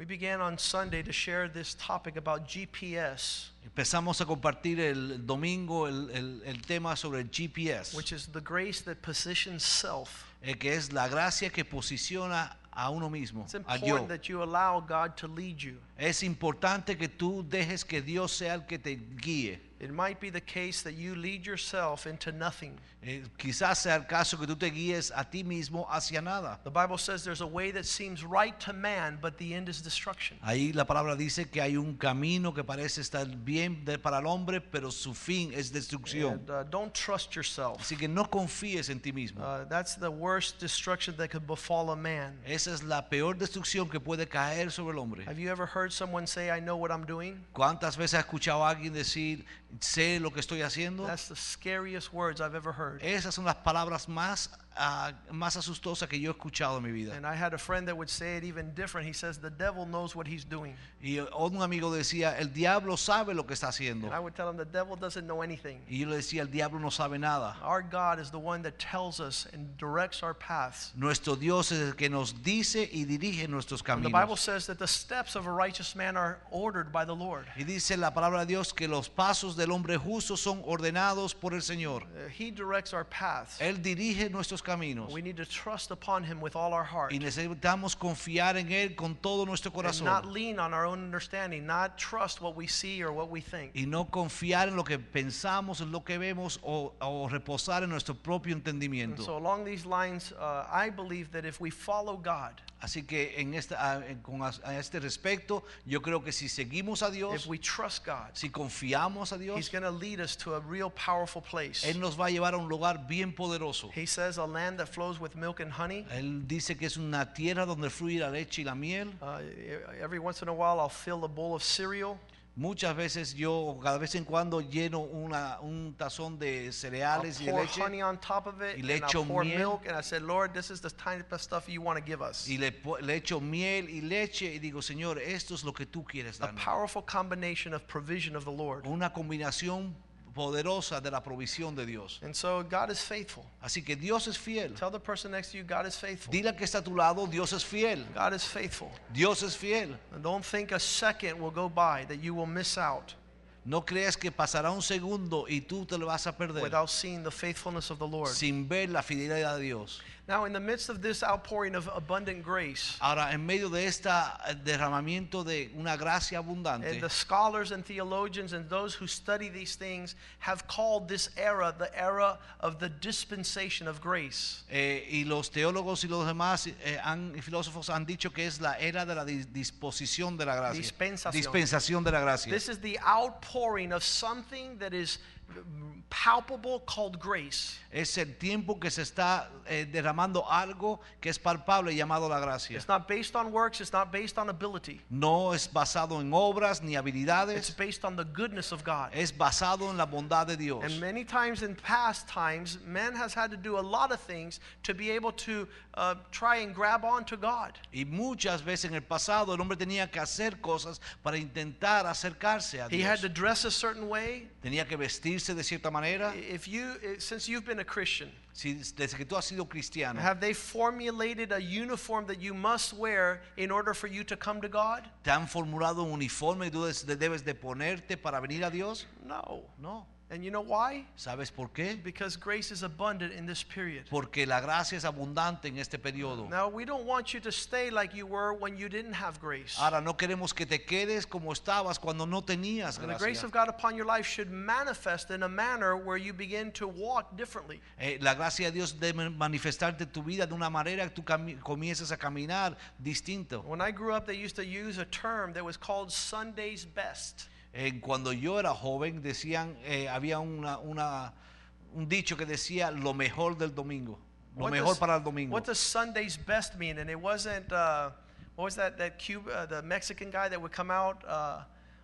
We began on Sunday to share this topic about GPS, Empezamos a compartir el domingo el, el- el tema sobre el GPS, which is the grace that positions self. eh, que es la gracia que posiciona a uno mismo, It's a yo. important that you allow God to lead you. Es importante que tú dejes que Dios sea el que te guíe. It might be the case that you lead yourself into nothing. Eh, quizás sea el caso que tú te guíes a ti mismo hacia nada. The Bible says there's a way that seems right to man, but the end is destruction. Ahí la palabra dice que hay un camino que parece estar bien de- para el hombre, pero su fin es destrucción. And uh, don't trust yourself. Así que no confíes en ti mismo. Uh, that's the worst destruction that could befall a man. Esa es la peor destrucción que puede caer sobre el hombre. Have you ever heard someone say, I know what I'm doing? ¿Cuántas veces has escuchado a alguien decir, sé lo que estoy haciendo? That's the scariest words I've ever heard. Esas son las palabras más, ah, más asustosas que yo he escuchado en mi vida. And I had a friend that would say it even different. He says, The devil knows what he's doing. Y un amigo decía, el diablo sabe lo que está haciendo. And I would tell him, The devil doesn't know anything. Y yo le decía, el diablo no sabe nada. Our God is the one that tells us and directs our paths. Nuestro Dios es el que nos dice y dirige nuestros And the Bible caminos. says that the steps of a righteous man are ordered by the Lord. Y dice la palabra de Dios que los pasos del hombre justo son ordenados por el Señor. Uh, he directs our paths. Él dirige nuestros caminos. We need to trust upon him with all our heart Y necesitamos confiar en Él con todo nuestro and not corazón. lean on our own understanding, not trust what we see or what we think. Y no confiar en lo que pensamos, en lo que vemos o, o reposar en nuestro propio And entendimiento. so, along these lines, uh, I believe that if we follow God, Así que en esta, a, en- con a este respecto, yo creo que si seguimos a if Dios, we trust God, si confiamos a He's Dios, going to lead us to a real powerful place. Él nos va a llevar a un lugar bien poderoso. He says, A land that flows with milk and honey. Él dice que es una tierra donde fluye la leche y la miel. Uh, every once in a while, I'll fill a bowl of cereal. Muchas veces yo, cada vez en cuando, lleno una, un tazón de cereales y de leche honey on top of it, y le and I'll echo pour miel. milk. And I said, Lord, this is the type of stuff you want to give us. y le, echo miel y leche y digo, Señor, esto es lo que tú quieres A powerful combination of provision of the Lord. Una combinación poderosa de la provisión de Dios. And so, God is faithful. Así que Dios es fiel. Tell the person next to you, God is faithful. Dile que está a tu lado, Dios es fiel. God is faithful. Dios es fiel. And don't think a second will go by that you will miss out No creas que pasará un segundo y tú te lo vas a perder without seeing the faithfulness of the Lord. sin ver la fidelidad de Dios. Now, in the midst of this outpouring of abundant grace, Ahora, en medio de este derramamiento de una gracia and abundante, the scholars and theologians and those who study these things have called this era the era of the dispensation of grace. eh, y los teólogos y los demás eh, han- filósofos han dicho que es la era de la dis- disposición de la gracia. Dispensación. Dispensación de la gracia. This is the outpouring of something that is palpable called grace. Es el tiempo que se está eh, derramando algo que es palpable llamado la gracia. It's not based on works, it's not based on ability. No es basado en obras ni It's habilidades, based on the goodness of God. es basado en la bondad de Dios. And many times in past times, man has had to do a lot of things to be able to uh, try and grab onto God. Y muchas veces en el pasado el hombre tenía que hacer cosas para intentar acercarse a He had Dios. to dress a certain way. Tenía que vestirse de cierta manera. If you, eh, since you've been a Christian, Si, desde que tú has sido cristiano, have they formulated a uniform that you must wear in order for you to come to God? ¿te han formulado un uniforme y tú debes de ponerte para venir a Dios? No. No. And you know why? ¿Sabes por qué? Because grace is abundant in this period. Porque la gracia es abundante en este periodo. Now, we don't want you to stay like you were when you didn't have grace. Ahora no queremos que te quedes como estabas cuando no tenías gracia. And the grace of God upon your life should manifest in a manner where you begin to walk differently. Eh, la gracia de Dios debe manifestarte en tu vida de una manera que tú comiences a caminar distinto. When I grew up, they used to use a term that was called Sunday's best. Eh, cuando yo era joven decían, eh, había una, una- un dicho que decía lo mejor del domingo, lo What mejor does- para el domingo. What does Sunday's best mean? And it wasn't, uh, what was that, that Cuba, uh, the Mexican guy that would come out uh,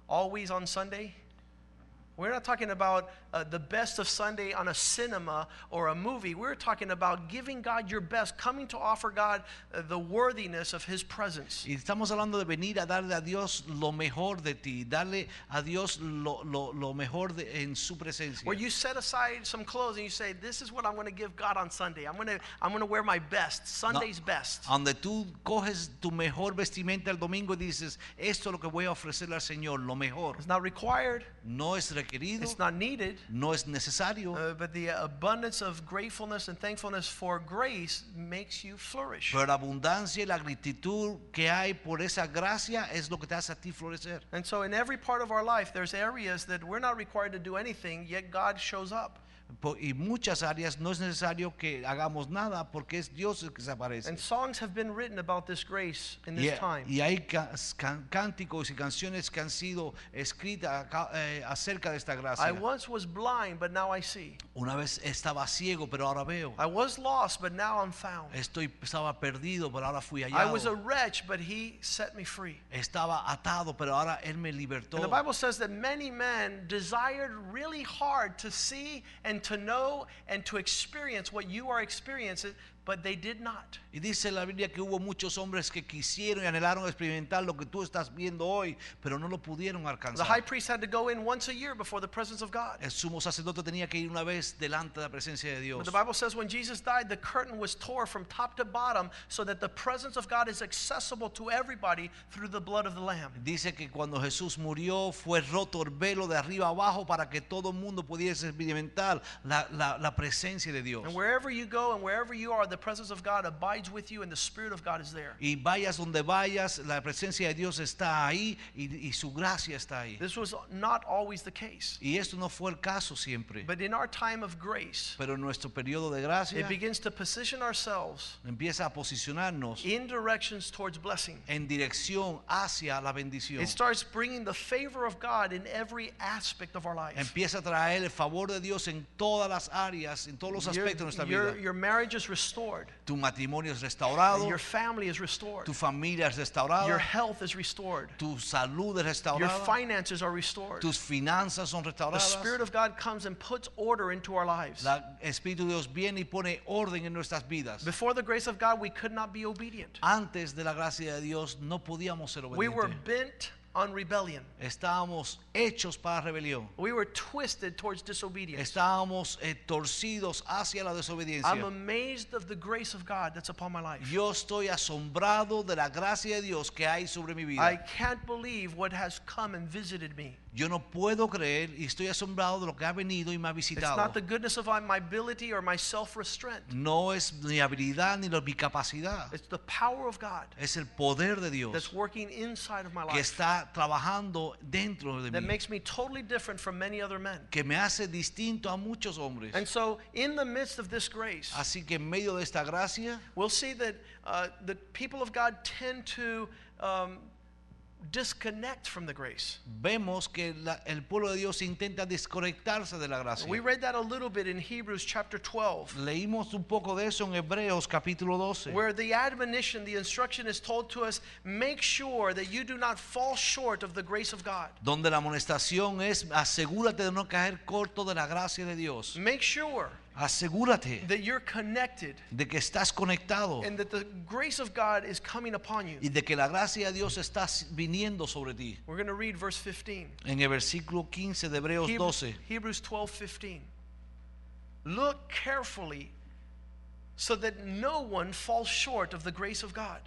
always on Sunday? We're not talking about uh, the best of Sunday on a cinema or a movie. We're talking about giving God your best, coming to offer God uh, the worthiness of His presence. Y estamos hablando de venir a darle a Dios lo mejor de ti, darle a Dios lo, lo- lo mejor de- en su presencia. Where you set aside some clothes and you say, "This is what I'm going to give God on Sunday. I'm going to I'm going to wear my best, Sunday's best." Donde tú coges tu mejor vestimenta el domingo y dices, esto es lo que voy a ofrecerle al Señor, lo mejor. It's not required. No es requerido, It's not needed. no es necesario, Uh, but the abundance of gratefulness and thankfulness for grace makes you flourish. pero la abundancia y la gratitud que hay por esa gracia es lo que te hace a ti florecer. And so, in every part of our life, there's areas that we're not required to do anything, yet God shows up. Y muchas áreas no es necesario que hagamos nada porque es Dios el que se aparece. And songs have been written about this grace in Y, this time. y hay can- cánticos y canciones que han sido escritas eh, acerca de esta I gracia. once was blind, but now I see. Una vez estaba ciego, pero ahora veo. I was lost, but now I'm found. Estoy, estaba perdido, pero ahora fui I hallado. was a wretch, but He set me free. Estaba atado, pero ahora Él me libertó. And the Bible says that many men desired really hard to see and to know and to experience what you are experiencing, but they did not. Y dice la Biblia que hubo muchos hombres que quisieron y anhelaron experimentar lo que tú estás viendo hoy, pero no lo pudieron The high alcanzar. priest had to go in once a year before the presence of God. El sumo sacerdote tenía que ir una vez delante de la presencia de Dios. But the Bible says when Jesus died, the curtain was tore from top to bottom so that the presence of God is accessible to everybody through the blood of the Lamb. Dice que cuando Jesús murió fue roto el velo de arriba abajo para que todo el mundo pudiese experimentar la, la- la presencia de Dios. And wherever you go and wherever you are, the presence of God abides with you and the Spirit of God is there. Y vayas donde vayas, la presencia de Dios está ahí y, y su gracia está ahí. This was not always the case. Y esto no fue el caso siempre. But in our time of grace, Pero en nuestro periodo de gracia it begins to position ourselves empieza a posicionarnos in directions towards blessing. en dirección hacia la bendición. It starts bringing the favor of God in every aspect of our life. Empieza a traer el favor de Dios en todas las áreas, en todos los Your, aspectos de nuestra your- vida. your marriage is restored. Tu matrimonio es restaurado, Your family is restored. tu familia es Your health is restored. tu salud es Your finances are restored. tus finanzas son The. Spirit of God comes and puts order into our lives. La Espíritu de Dios viene y pone orden en nuestras vidas. Before the grace of God, we could not be obedient. Antes de la gracia de Dios no podíamos ser We were bent on rebellion. Estábamos hechos para rebelión. We were twisted towards disobedience. Estábamos eh, torcidos hacia la I'm amazed of the grace of God that's upon my life. Yo estoy asombrado de la gracia de Dios que hay sobre mi I can't believe what has come and visited me. Yo no puedo creer y estoy asombrado de lo que ha venido y me ha It's visitado. not the goodness of my ability or my self restraint, No es mi habilidad ni mi capacidad. it's the power of God Es el poder de that's Dios working inside of my que life está trabajando dentro de that mí. makes me totally different from many other men. Que me hace distinto a muchos hombres. And so, in the midst of this grace, Así que en medio de esta gracia we'll see that uh, the people of God tend to um, disconnect from the grace. vemos que la- el pueblo de Dios intenta desconectarse de la gracia. We read that a little bit in Hebrews chapter 12, Leímos un poco de eso en Hebreos capítulo 12. where the admonition, the instruction is told to us make sure that you do not fall short of the grace of God. donde la amonestación es asegúrate de no caer corto de la gracia de Dios. Make sure Asegúrate that you're connected de que estás conectado and that the grace of God is coming upon you. y de que la gracia de Dios está viniendo sobre ti. We're going to read verse 15. En el versículo 15 de Hebreos Heb- 12 Hebrews 12, 15. Look carefully so that no one falls short of the grace of God.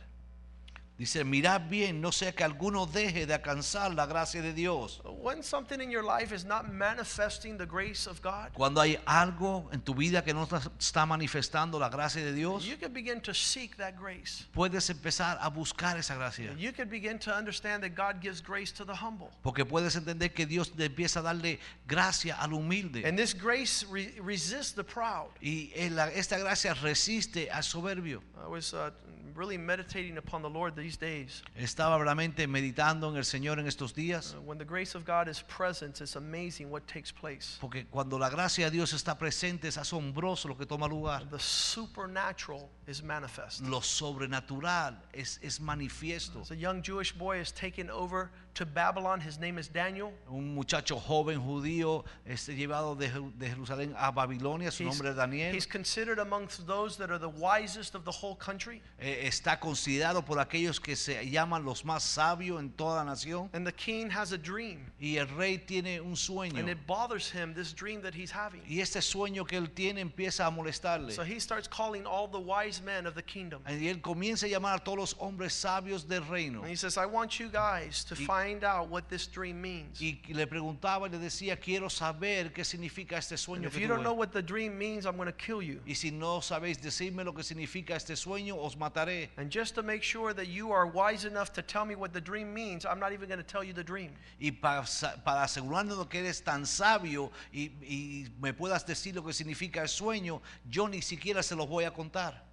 Dice, mirad bien, no sea que alguno deje de alcanzar la gracia de Dios. When something in your life is not manifesting the grace of God, Cuando hay algo en tu vida que no está- manifestando la gracia de Dios, you can begin to seek that grace. puedes empezar a buscar esa gracia. You can begin to understand that God gives grace to the humble. Porque puedes entender que Dios empieza a darle gracia al humilde. And this grace re- resists the proud. Y la- esta gracia resiste al soberbio. I was uh, really meditating upon the Lord these days. Estaba realmente meditando en el Señor en estos días. Uh, when the grace of God is present, it's amazing what takes place. Porque cuando la gracia de Dios está presente es asombroso lo que toma lugar. The supernatural is manifest. lo sobrenatural es, es manifiesto. So a young Jewish boy is taken over to Babylon. His name is Daniel. Un muchacho joven judío es llevado de, de Jerusalén a Babilonia, su He's, nombre es Daniel. he's considered amongst those that are the wisest of the whole country. Eh, está considerado por aquellos que se llaman los más sabios en toda la nación. And the king has a dream. Y el rey tiene un sueño. And it bothers him, this dream that he's having. Y este sueño que él tiene empieza a molestarle. So he starts calling all the wise men of the kingdom. Y él comienza a llamar a todos los hombres sabios del reino. And he says, I want you guys to Y- find out what this dream means. Y le preguntaba y le decía, quiero saber qué significa este And sueño if you don't know what the dream means, I'm going to kill you. Y si no sabéis decirme lo que significa este sueño, os mataré. And just to make sure that you are wise enough to tell me what the dream means, I'm not even going to tell you the dream. Y para, para asegurarnos que eres tan sabio y, y me puedas decir lo que significa el sueño, yo ni siquiera se los voy a contar.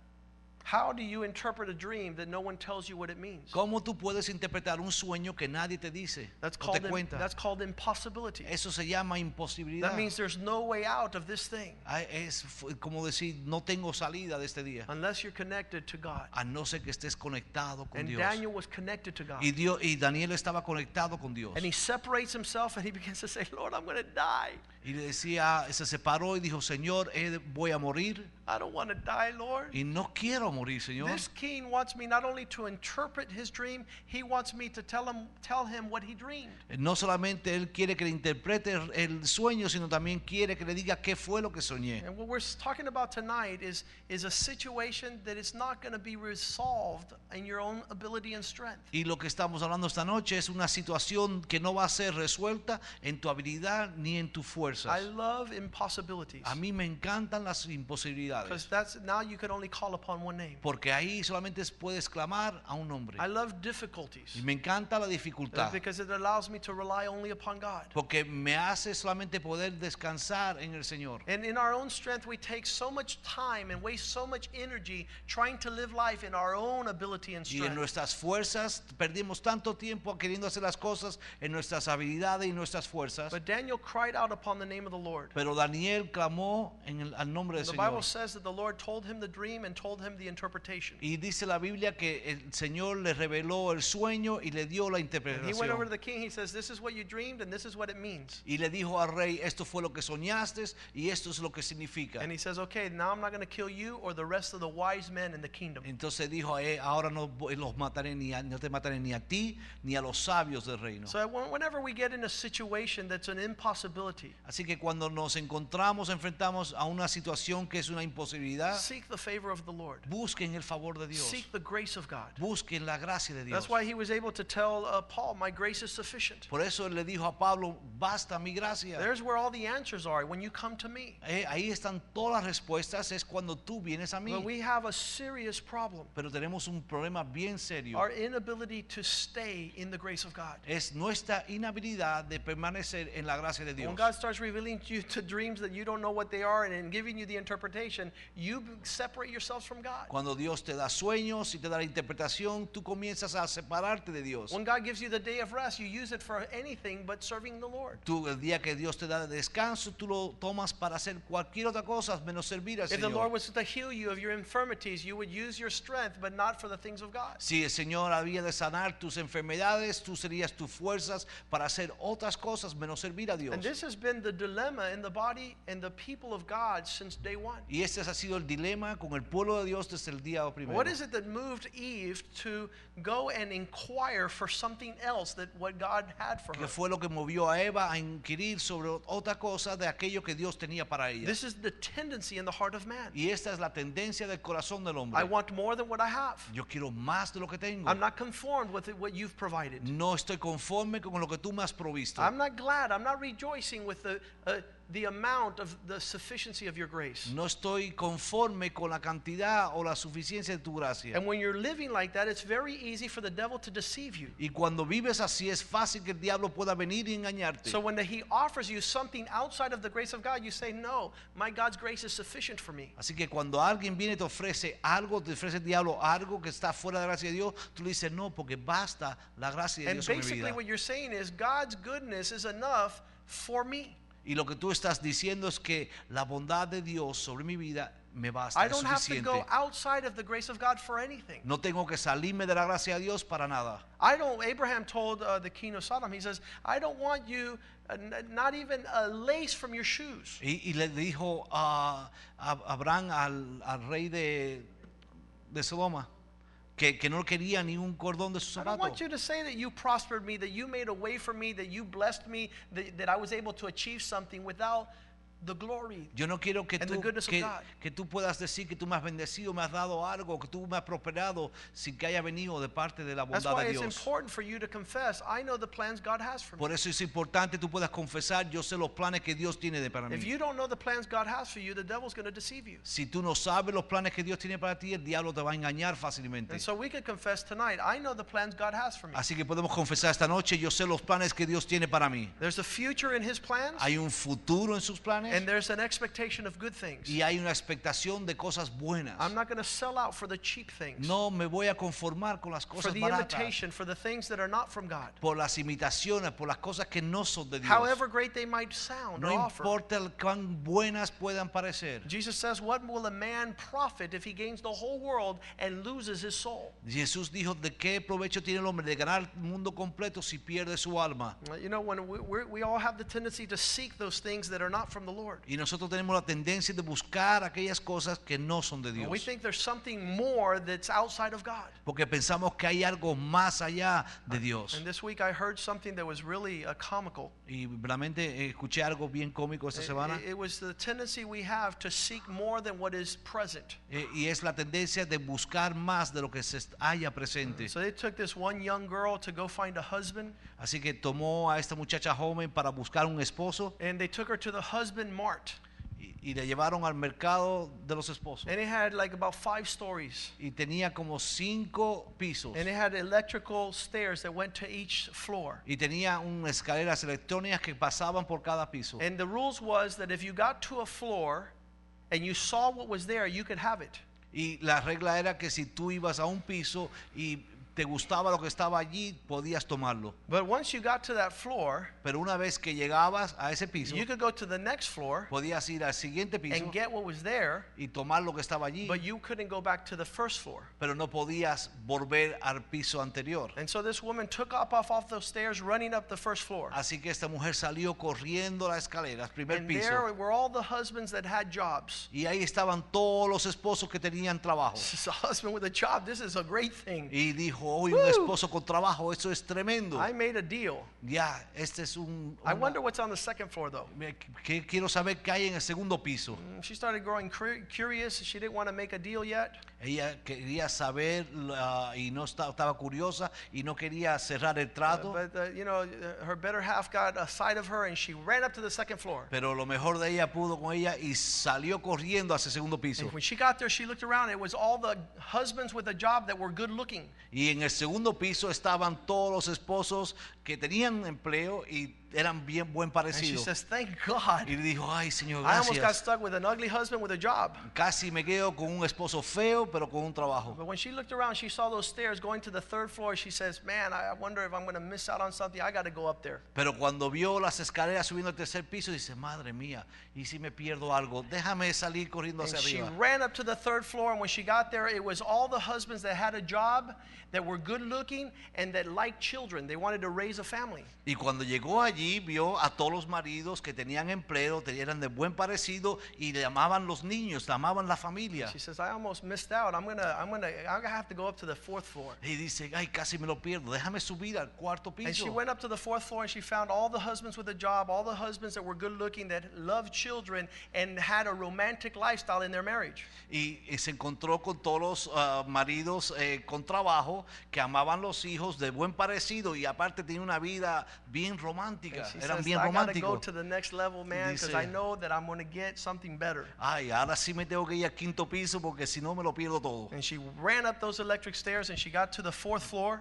How do you interpret a dream that no one tells you what it means? ¿Cómo tú puedes interpretar un sueño que nadie te dice That's te called im- cuenta? that's called impossibility. Eso se llama imposibilidad. That means there's no way out of this thing Ah, Es como decir, no tengo salida de este día, unless you're connected to God. a no ser que estés conectado con And Dios. Daniel was connected to God. Y, Dios, y Daniel estaba conectado con Dios. And he separates himself and he begins to say, Lord, I'm going to die. Y le decía, se separó y dijo, Señor, eh, voy a morir. I don't want to die, Lord. Y no quiero morir, Señor. This king wants me not only to interpret his dream, he wants me to tell him tell him what he dreamed. No solamente Él quiere que le interprete el- sueño, sino también quiere que le diga qué fue lo que soñé. And what we're talking about tonight is is a situation that is not going to be resolved in your own ability and strength. Y lo que estamos hablando esta noche es una situación que no va a ser resuelta en tu habilidad ni en tus I fuerzas. love impossibilities. A mí me encantan las imposibilidades. Because that's now you can only call upon one name. Porque ahí solamente puedes clamar a un nombre. I love difficulties Y me encanta la dificultad. because it allows me to rely only upon God. Porque me hace solamente poder descansar en el Señor. And in our own strength, we take so much time and waste so much energy trying to live life in our own ability and Y en strength. nuestras fuerzas perdimos tanto tiempo queriendo hacer las cosas en nuestras habilidades y nuestras fuerzas. But Daniel cried out upon the name of the Lord. Pero Daniel clamó en el, al nombre del Señor. Says that the Lord told him the dream and told him the interpretation. Y dice la Biblia que el Señor le reveló el sueño y le dio la And he went over to interpretación. the king. He says, "This is what you dreamed, and this is what it means." Y le dijo al rey, esto fue lo que soñaste y esto es lo que significa. And he says, "Okay, now I'm not going to kill you or the rest of the wise men in the kingdom." Entonces dijo, "Eh, ahora no los mataré ni a, no te mataré ni a ti ni a los sabios del reino. So when- whenever we get in a situation that's an impossibility, Así que cuando nos encontramos, enfrentamos a una situación que es una imposibilidad, seek the favor of the Lord. busquen el favor de Dios. Seek the grace of God. Busquen la gracia de Dios. That's why he was able to tell uh, Paul, "My grace is sufficient." Por eso le dijo a Pablo, basta mi gracia. There's where all the answers are when you come to me. Eh, ahí están todas las respuestas, es cuando tú vienes a mí. But we have a serious problem. Pero tenemos un problema bien serio. Our inability to stay in the grace of God. Es nuestra inhabilidad de permanecer en la gracia de Dios. When God starts revealing to you to dreams that you don't know what they are and, and giving you the interpretation, you separate yourselves from God. Cuando Dios te da sueños y te da la interpretación, tú comienzas a separarte de Dios. When God gives you the day of rest, you use it for anything but serving the Lord. Tú, el día que Dios te da de descanso, tú lo tomas para hacer cualquier otra cosa menos servir al If the Lord Señor. was to heal you of your infirmities, you would use your strength, but not for the things of God. Si el Señor había de sanar tus enfermedades, tú serías tus fuerzas para hacer otras cosas menos servir a Dios. And this has been the dilemma in the body and the people of God since day one. Y este ha sido el dilema con el pueblo de Dios desde el día primero. What is it that moved Eve to go and inquire for something else that what God had for her? que fue lo que movió a Eva a inquirir sobre otra cosa de aquello que Dios tenía para ella. This is the tendency in the heart of man. Y esta es la tendencia del corazón del I hombre. want more than what I have. Yo quiero más de lo que tengo. I'm not conformed with it, what you've provided. No estoy conforme con lo que tú me has provisto. I'm not glad. I'm not rejoicing with the, uh, the amount of the sufficiency of your grace. No estoy conforme con la cantidad o la suficiencia de tu gracia. And when you're living like that, it's very easy for the devil to deceive you. Y cuando vives así es fácil que el diablo pueda venir y engañarte. So when the, he offers you something outside of the grace of God, you say, No, my God's grace is sufficient for me. Así que cuando alguien viene y te ofrece algo, te ofrece el diablo algo que está fuera de la gracia de Dios, tú le dices no, porque basta la gracia de And Dios en mi basically, what you're saying is, God's goodness is enough for me. Y lo que tú estás diciendo es que la bondad de Dios sobre mi vida me basta, I es don't have to suficiente. go outside of the grace of God for anything. No tengo que salirme de la gracia de Dios para nada. I don't. Abraham told uh, the king of Sodom, he says, "I don't want you, uh, n- not even a lace from your shoes." Y, y le dijo a, a Abraham al, al rey de, de Sodoma que, que no quería ni un cordón de su I don't want you to say that you prospered me, that you made a way for me, that you blessed me, that, that I was able to achieve something without the glory. Yo no quiero que and the tú, goodness of que, God. que tú puedas decir que tú me has bendecido, me has dado algo, que tú me has prosperado sin que haya venido de parte de la That's bondad why de it's Dios. important for you to confess. I know the plans God has for me. Por eso es importante tú puedas confesar, yo sé los planes que Dios tiene de para mí. If you don't know the plans God has for you, the devil's going to deceive you. Si tú no sabes los planes que Dios tiene para ti, el diablo te va a engañar fácilmente. And so we can confess tonight. I know the plans God has for me. Así que podemos confesar esta noche, yo sé los planes que Dios tiene para mí. There's a future in His plans, Hay un futuro en sus planes and there's an expectation of good things. y hay una expectación de cosas buenas. I'm not going to sell out for the cheap things, No me voy a conformar con las for cosas the baratas, imitation, for the things that are not from God. por las imitaciones, por las cosas que no son de Dios. However great they might sound or No offer. importa el cuán buenas puedan parecer. Jesus says, What will a man profit if he gains the whole world and loses his soul? Jesús dijo, ¿de qué provecho tiene el hombre de ganar el mundo completo si pierde su alma? You know, when we, we all have the tendency to seek those things that are not from the Lord. Y nosotros tenemos la tendencia de buscar aquellas cosas que no son de And Dios. we think there's something more that's outside of God. Porque pensamos que hay algo más allá de Dios. And this week I heard something that was really uh, comical. Y realmente eh, escuché algo bien cómico esta It, semana. it- it was the tendency we have to seek more than what is present. eh, y es la tendencia de buscar más de lo que se haya presente. So they took this one young girl to go find a husband, Así que tomó a esta muchacha joven para buscar un esposo and they took her to the husband mart. y, y le llevaron al mercado de los esposos. And it had like about five stories. Y tenía como cinco pisos. And it had electrical stairs that went to each floor. Y tenía unas escaleras electrónicas que pasaban por cada piso. And the rules was that if you got to a floor and you saw what was there, you could have it. Y la regla era que si tú ibas a un piso y te gustaba lo que estaba allí, podías tomarlo. But once you got to that floor, Pero una vez que llegabas a ese piso, you could go to the next floor podías ir al siguiente piso and get what was there, y tomar lo que estaba allí, but you couldn't go back to the first floor. pero no podías volver al piso anterior. And so this woman took up off off those stairs, running up the first floor. Así que esta mujer salió corriendo las escaleras, primer And piso. there were all the husbands that had jobs. Y ahí estaban todos los esposos que tenían trabajo. This is a husband with a job. This is a great thing. Y dijo, hoy un Woo. esposo con trabajo, eso es tremendo. I made a deal. Ya, este es un... I una- wonder what's on the second floor, though. Me- que quiero saber qué hay en el segundo piso. Mm, She started growing cur- curious. She didn't want to make a deal yet. Ella quería saber la- y no esta- estaba curiosa y no quería cerrar el trato. But, uh, you know, uh, her better half got a sight of her and she ran up to the second floor. Pero lo mejor de ella pudo con ella y salió corriendo hacia el segundo piso. And when she got there, she looked around. It was all the husbands with a job that were good looking. Y en el segundo piso estaban todos los esposos que tenían empleo y eran bien buen And she says, Thank God. Y dijo, ay Señor, I almost got gracias. stuck with an ugly husband with a job. Casi me quedo con un esposo feo, pero con un trabajo. But when she looked around, she saw those stairs going to the third floor. She says, Man, I I wonder if I'm going to miss out on something. I got to go up there. Pero cuando vio las escaleras subiendo al tercer piso, dice, madre mía, ¿y si me pierdo algo? Déjame salir corriendo And hacia she arriba. ran up to the third floor, and when she got there, it was all the husbands that had a job, that were good looking, and that liked children. They wanted to raise a family. Y cuando llegó allí, vio a todos los maridos que tenían empleo, eran de buen parecido y le amaban los niños, le amaban la familia. She says, I almost missed out. I'm gonna, I'm gonna, I'm gonna have to go up to the fourth floor. Y dice, ay, casi me lo pierdo, déjame subir al cuarto And she piso. went up to the fourth floor and she found all the husbands with a job, all the husbands that were good looking, that loved children, and had a romantic lifestyle in their marriage. Y, y se encontró con todos los ah, maridos eh, con trabajo que amaban los hijos de buen parecido y aparte tenían una vida bien And romántica, she eran says, bien I gotta go románticos. to the next level, man, because Dice- I know that I'm gonna get something better. Ay, ahora sí me tengo que ir al quinto piso porque si no me lo pierdo todo. And she ran up those electric stairs and she got to the fourth floor,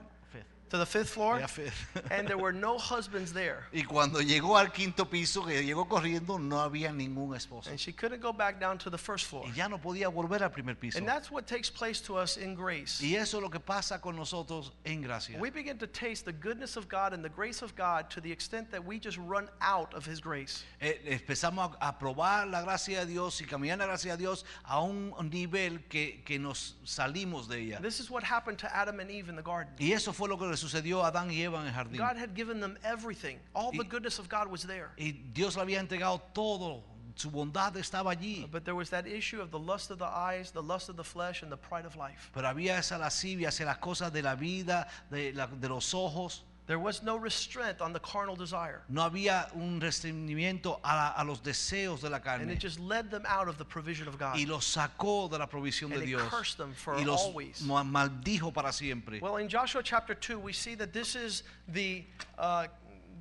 to the fifth floor, Ella fe- and there were no husbands there. y cuando llegó al quinto piso, que llegó corriendo, no había ningún esposo. And she couldn't go back down to the first floor. Y ya no podía volver al primer piso. And that's what takes place to us in grace. Y eso es lo que pasa con nosotros en gracia. We begin to taste the goodness of God and the grace of God to the extent that we just run out of His grace. Eh, empezamos a, probar la gracia de Dios y caminar la gracia de Dios a un nivel que, que nos salimos de ella. This is what happened to Adam and Eve in the garden. Y eso fue lo que sucedió a Adán y Eva en el jardín. God had given them everything. All the goodness of God was there. Y Dios le había entregado todo. Su bondad estaba allí. But there was that issue of the lust of the eyes, the lust of the flesh, and the pride of life. Pero había esa lascivia hacia las cosas de la vida, de, la- de los ojos. There was no restraint on the carnal desire. No había un restringimiento a, la- a los deseos de la carne. And it just led them out of the provision of God. Y los sacó de la provisión And de it Dios. cursed them for Y los always. maldijo para siempre. Well, in Joshua chapter 2, we see that this is the, uh,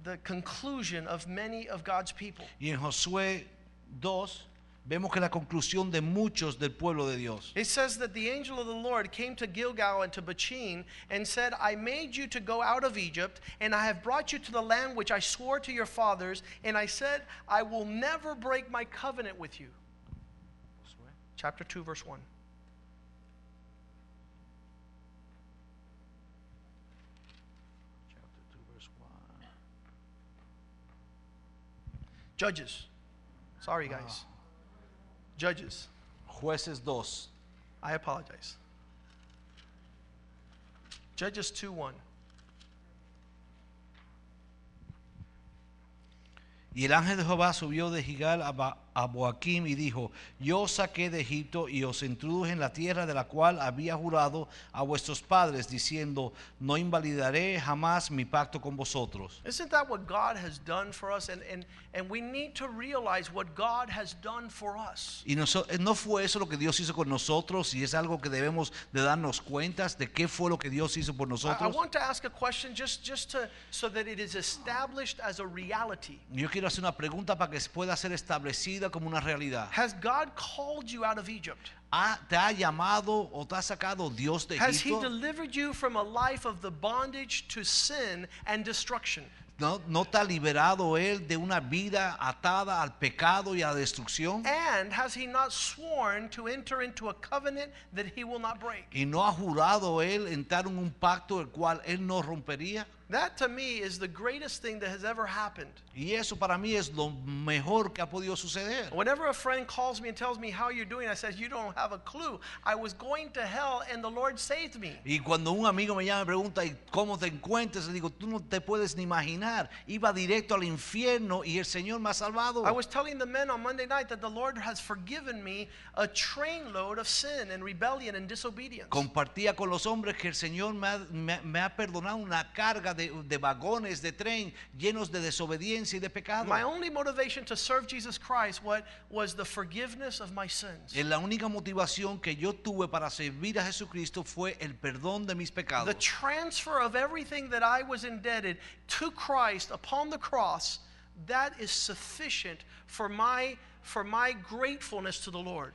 the conclusion of many of God's people. Y en Josué 2 vemos que la conclusión de muchos del pueblo de Dios. It says that the angel of the Lord came to Gilgal and to Bochim and said, I made you to go out of Egypt, and I have brought you to the land which I swore to your fathers, and I said, I will never break my covenant with you. Chapter 2, verse 1. Judges. Sorry, ah. guys. Judges. Jueces 2. I apologize. Judges 2 1. Y el ángel de Jehová subió de Gigal a, Ba- a Boaquim y dijo, yo os saqué de Egipto y os introduje en la tierra de la cual había jurado a vuestros padres, diciendo, no invalidaré jamás mi pacto con vosotros. Isn't that what God has done for us? And, and, and we need to realize what God has done for us. Y eh, no fue eso lo que Dios hizo con nosotros y es algo que debemos de darnos cuentas de qué fue lo que Dios hizo por I, I nosotros. want to ask a question just, just to, so that it is established as a reality. Yo quiero hacer una pregunta para que pueda ser establecida como una realidad. Has God called you out of Egypt? ¿Ha- ¿Te ha llamado o te ha sacado Dios de Has He Egipto? delivered you from a life of the bondage to sin and destruction? ¿No, ¿No te ha liberado Él de una vida atada al pecado y a la destrucción? And has He not sworn to enter into a covenant that He will not break? ¿Y no ha jurado Él entrar en un pacto el cual Él no rompería? That to me is the greatest thing that has ever happened. Y eso para mí es lo mejor que ha podido suceder. Whenever a friend calls me and tells me how you're doing, I said, You don't have a clue. I was going to hell and the Lord saved me. Y cuando un amigo me llama y pregunta ¿y cómo te encuentras? Le digo, tú no te puedes ni imaginar. Iba directo al infierno y el Señor me ha salvado. I was telling the men on Monday night that the Lord has forgiven me a trainload of sin and rebellion and disobedience. Compartía con los hombres que el Señor me ha, me- me ha perdonado una carga de, de vagones de tren llenos de desobediencia y de pecado. My only motivation to serve Jesus Christ what, was the forgiveness of my sins. Eh, La única motivación que yo tuve para servir a Jesucristo fue el perdón de mis pecados. The transfer of everything that I was indebted to Christ upon the cross, that is sufficient for my for my gratefulness to the Lord.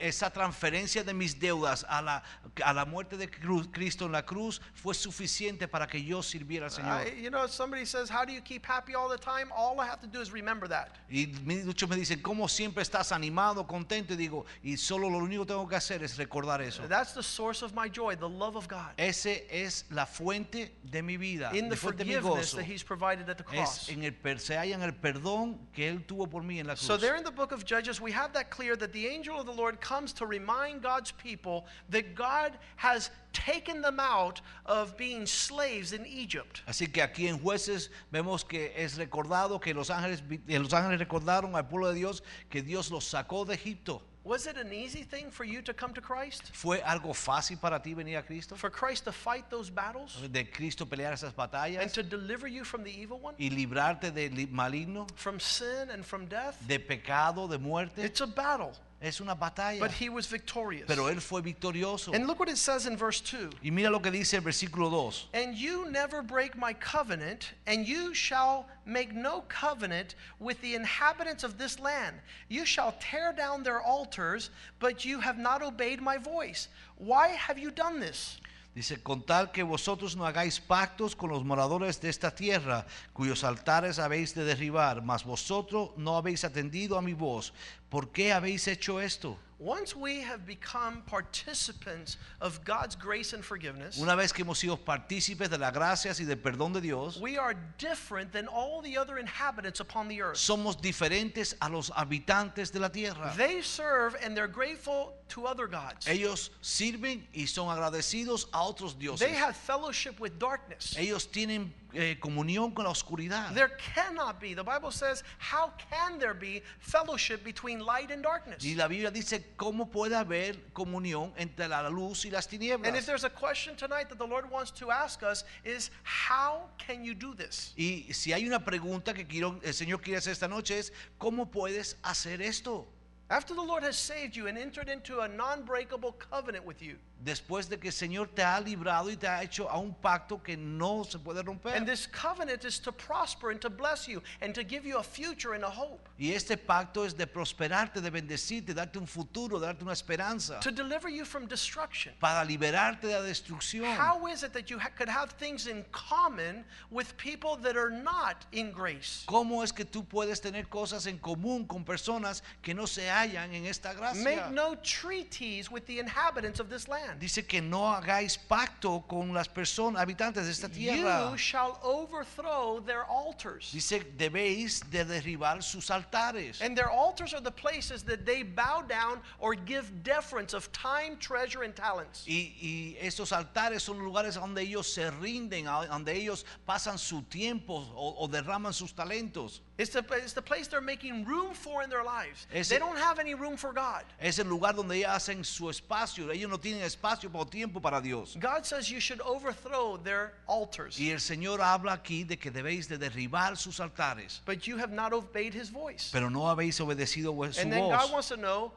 Esa transferencia de mis deudas a la, a la muerte de Cristo en la cruz fue suficiente para que yo sirviera al Señor. I- you know, somebody says, How do you keep happy all the time? All I have to do is remember that. Y muchos me dicen, ¿cómo siempre estás animado, contento? Y digo, y solo lo único que tengo que hacer es recordar eso. That's the source of my joy, the love of God. Ese es la fuente de mi vida, In the fuente de mi forgiveness gozo. that He's provided at the cross. Es en el, se halla en el perdón que Él tuvo por mí en la cruz. So, there in the book of Judges, we have that clear that the angel of the Lord comes to remind God's people that God has taken them out of being slaves in Egypt. Así que aquí en jueces vemos que es recordado que los ángeles, los ángeles recordaron al pueblo de Dios que Dios los sacó de Egipto. Was it an easy thing for you to come to Christ? ¿Fue algo fácil para ti venir a Cristo? For Christ to fight those battles De Cristo pelear esas batallas. and to deliver you from the evil one? y librarte del li- maligno, From sin and from death? de pecado, de muerte. It's a battle, Es una batalla. but he was victorious. Pero Él fue victorioso. And look what it says in verse 2. Y mira lo que dice el versículo 2. And you never break my covenant, and you shall make no covenant with the inhabitants of this land. You shall tear down their altars, but you have not obeyed my voice. Why have you done this? Dice, con tal que vosotros no hagáis pactos con los moradores de esta tierra, cuyos altares habéis de derribar, mas vosotros no habéis atendido a mi voz. ¿Por qué habéis hecho esto? Once we have become participants of God's grace and forgiveness, Una vez que hemos sido partícipes de las gracias y del perdón de Dios, we are different than all the other inhabitants upon the earth. somos diferentes a los habitantes de la tierra. They serve and they're grateful to other gods. Ellos sirven y son agradecidos a otros dioses. They have fellowship with darkness. Ellos tienen eh, comunión con la oscuridad. There cannot be. The Bible says, How can there be fellowship between light and darkness? Y la Biblia dice cómo puede haber comunión entre la luz y las And if there's a question tonight that the Lord wants to ask us, is how can you do this? Y si hay una pregunta que quiero, el Señor quiere hacer esta noche es, ¿cómo puedes hacer esto? After the Lord has saved you and entered into a non breakable covenant with you, Después de que el Señor te ha librado y te ha hecho a un pacto que no se puede romper. and this covenant is to prosper and to bless you and to give you a future and a hope, Y este pacto es de prosperarte, de bendecirte, darte un futuro, darte una esperanza, to deliver you from destruction. para liberarte de la destrucción. How is it that you ha- could have things in common with people that are not in grace? ¿Cómo es que tú puedes tener cosas en común con personas que no se hallan en esta gracia? Make no treaties with the inhabitants of this land. Dice que no hagáis pacto con las personas habitantes de esta tierra. You shall overthrow their altars. Dice, debéis de derribar sus altares. And their altars are the places that they bow down or give deference of time, treasure, and talents. Y, y estos altares son lugares donde ellos se rinden, donde ellos pasan su tiempo o, o derraman sus talentos. It's the, it's the place they're making room for in their lives. Ese- they don't have any room for God. Es el lugar donde ellos hacen su espacio. Ellos no tienen espacio o tiempo para Dios. God says you should overthrow their altars, Y el Señor habla aquí de que debéis de derribar sus altares. but you have not obeyed his voice. Pero no habéis obedecido su And then God wants to know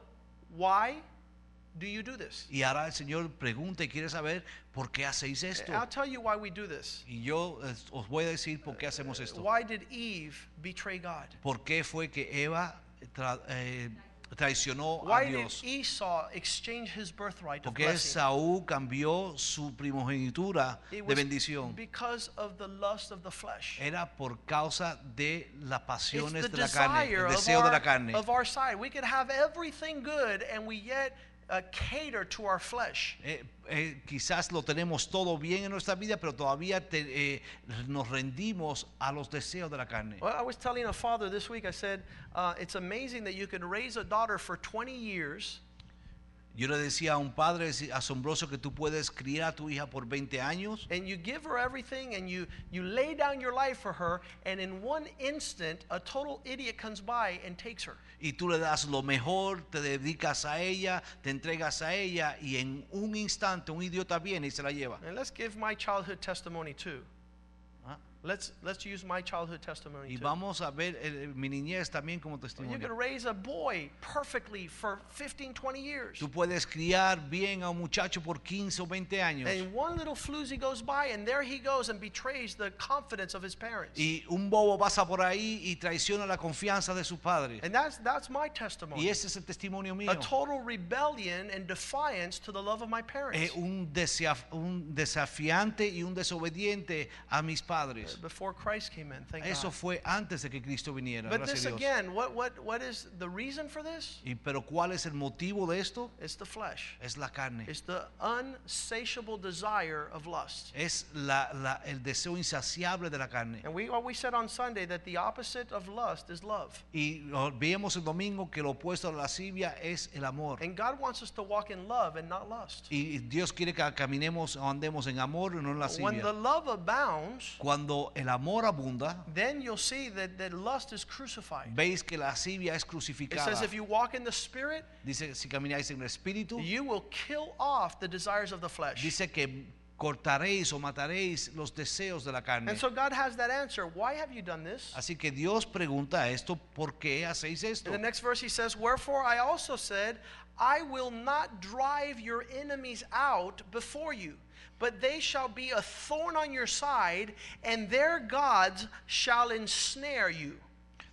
why do you do this? Y ahora el Señor pregunta y quiere saber por qué hacéis esto. I'll tell you why we do this. Y yo eh, os voy a decir por qué hacemos esto. Why did Eve betray God? ¿Por qué fue que Eva tra- eh, traicionó a Why did Dios? Esau exchange his birthright of Porque blessing? Saúl cambió su primogenitura It de was bendición. because of the lust of the flesh. Era por causa de las It's pasiones de la carne, el deseo de la carne. of our side. We could have everything good and we yet uh, cater to our flesh. Eh, eh, quizás lo tenemos todo bien en nuestra vida, pero todavía te- eh, nos rendimos a los deseos de la carne. Well, I was telling a father this week, I said, uh, it's amazing that you can raise a daughter for 20 years Yo le decía a un padre, es asombroso que tú puedes criar a tu hija por 20 años and you give her everything and you, you lay down your life for her, and in one instant, a total idiot comes by and takes her. y tú le das lo mejor, te dedicas a ella, te entregas a ella y en un instante un idiota viene y se la lleva. And let's give my childhood testimony too. ¿Ah? Let's, let's use my childhood testimony Y too. vamos a ver eh, mi niñez también como You testimonio. could raise a boy perfectly for 15, 20 years. Tú puedes criar bien a un muchacho por 15 o 20 años. And one little floozy goes by, and there he goes and betrays the confidence of his parents. Y un bobo pasa por ahí y traiciona la confianza de. And that's, that's my testimony. Y ese es el testimonio mío. a total rebellion and defiance to the love of my parents. Es un, desaf- un desafiante y un desobediente a mis padres. Before Christ came in, thank Eso God. fue antes de que Cristo viniera. But gracias this a Dios. again, what, what, what is the reason for this? Y, pero ¿cuál es el motivo de esto? It's the flesh. Es la carne. It's the unsatiable desire of lust. Es la- la- el deseo insaciable de la carne. And we, we said on Sunday that the opposite of lust is love. Y lo- veíamos el domingo que lo opuesto a la lascivia es el amor. And God wants us to walk in love and not lust. Y Dios quiere que caminemos o andemos en amor y no en When the lascivia. love abounds, Cuando el amor abunda, then you'll see that, that lust is crucified. veis que la lascivia es It says if you walk in the Spirit, Dice, si camináis en el Espíritu, you will kill off the desires of the flesh. dice que cortaréis o mataréis los deseos de la carne. And so God has that answer. Why have you done this? Así que Dios pregunta esto, ¿por qué hacéis esto? In the next verse, he says, Wherefore I also said, I will not drive your enemies out before you, but they shall be a thorn on your side, and their gods shall ensnare you.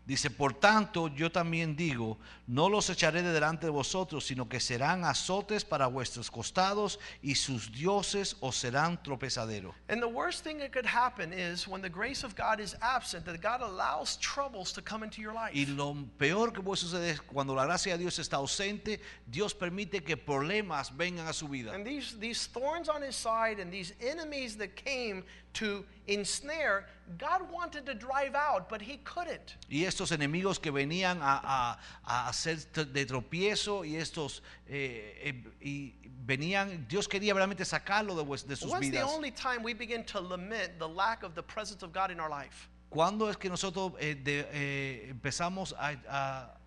Dice, por tanto, yo también digo, no los echaré de delante de vosotros, sino que serán azotes para vuestros costados y sus dioses os serán tropezadero. And the worst thing that could happen is when the grace of God is absent, that God allows troubles to come into your life. Y lo peor que puede suceder es cuando la gracia de Dios está ausente, Dios permite que problemas vengan a su vida. And these, these thorns on his side and these enemies that came to ensnare, God wanted to drive out, but he couldn't. Y estos enemigos que venían a, a- a hacer de tropiezo y estos eh, eh, y venían Dios quería realmente sacarlo de, de sus vidas. ¿Cuándo es que nosotros eh, de, eh, empezamos a, a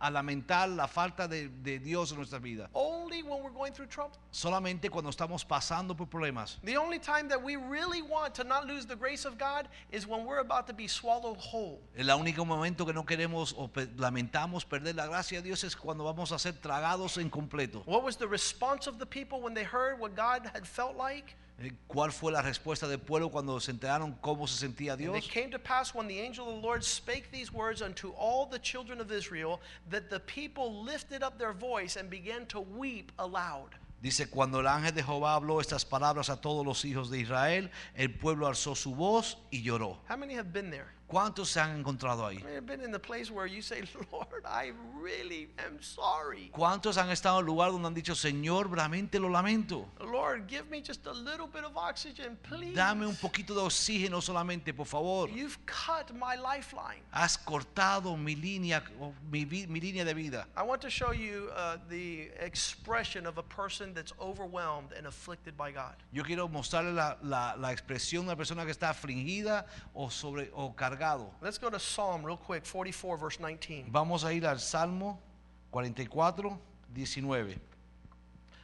a lamentar la falta de, de Dios en nuestra vida? Only when we're going through trouble. Solamente cuando estamos pasando por problemas. The only time that we really want to not lose the grace of God is when we're about to be swallowed whole. El único momento que no queremos o lamentamos perder la gracia de Dios es cuando vamos a ser tragados en completo. What was the response of the people when they heard what God had felt like? Eh, ¿Cuál fue la respuesta del pueblo cuando se enteraron cómo se sentía And it Dios? came to pass when the angel of the Lord spake these words unto all the children of Israel that the people lifted up their voice and began to weep aloud. Dice, cuando el ángel de Jehová habló estas palabras a todos los hijos de Israel, el pueblo alzó su voz y lloró. How many have been there? ¿Cuántos se han encontrado ahí? ¿Cuántos han estado en el lugar donde han dicho, Señor, realmente lo lamento? Lord, give me just a little bit of oxygen, please. Dame un poquito de oxígeno solamente, por favor. You've cut my lifeline. Has cortado mi línea, o mi, vi- mi línea de vida. I want to show you uh, the expression of a person that's overwhelmed and afflicted by God. Yo quiero mostrarle la, la- la expresión de una persona que está afligida o, sobre, o cargado. Let's go to Psalm real quick, 44, verse 19. Vamos a ir al Salmo 44, 19.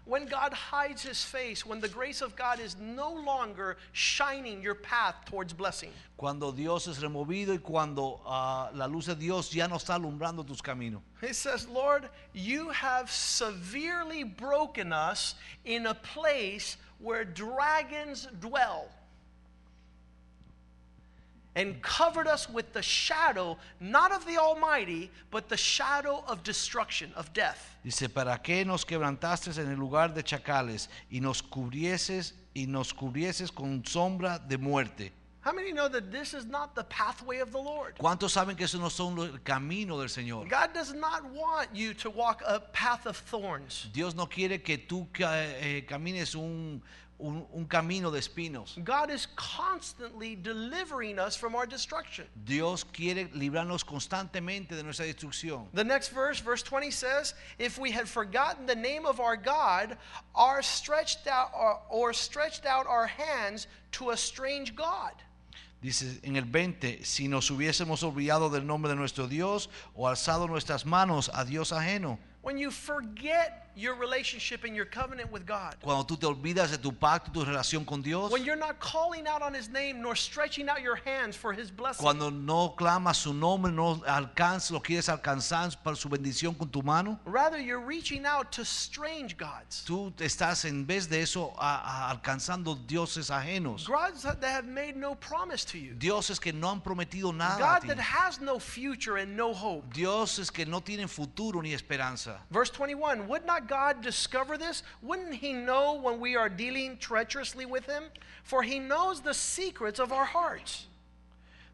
When God hides his face, when the grace of God is no longer shining your path towards blessing. Cuando Dios es removido y cuando ah, la luz de Dios ya no está alumbrando tus caminos. He says, Lord, you have severely broken us in a place where dragons dwell. And covered us with the shadow, not of the Almighty, but the shadow of destruction, of death. Dice, ¿para qué nos quebrantaste en el lugar de chacales y nos cubrieses y nos cubrieses con sombra de muerte? How many know that this is not the pathway of the Lord? ¿Cuántos saben que eso no son el camino del Señor? God does not want you to walk a path of thorns. Dios no quiere que tú ca- eh, camines un, un- un camino de espinos. God is constantly delivering us from our destruction. Dios quiere librarnos constantemente de nuestra destrucción. The next verse, verse 20 says, If we had forgotten the name of our God, or stretched out or, or stretched out our hands to a strange God. Dice en el 20, si nos hubiésemos olvidado del nombre de nuestro Dios o alzado nuestras manos a Dios ajeno. When you forget your relationship and your covenant with God, Cuando tú te olvidas de tu pacto, tu relación con Dios. when you're not calling out on his name nor stretching out your hands for his blessing, Cuando no clamas su nombre, no alcanzas, lo quieres alcanzar para su bendición con tu mano. rather you're reaching out to strange gods. Tú estás en vez de eso a- a- alcanzando dioses ajenos. Gods that have made no promise to you. Dioses que no han prometido nada. a God ti. that has no future and no hope. Dioses que no tienen futuro ni esperanza. Verse 21 Would not God discover this? Wouldn't He know when we are dealing treacherously with Him? For He knows the secrets of our hearts.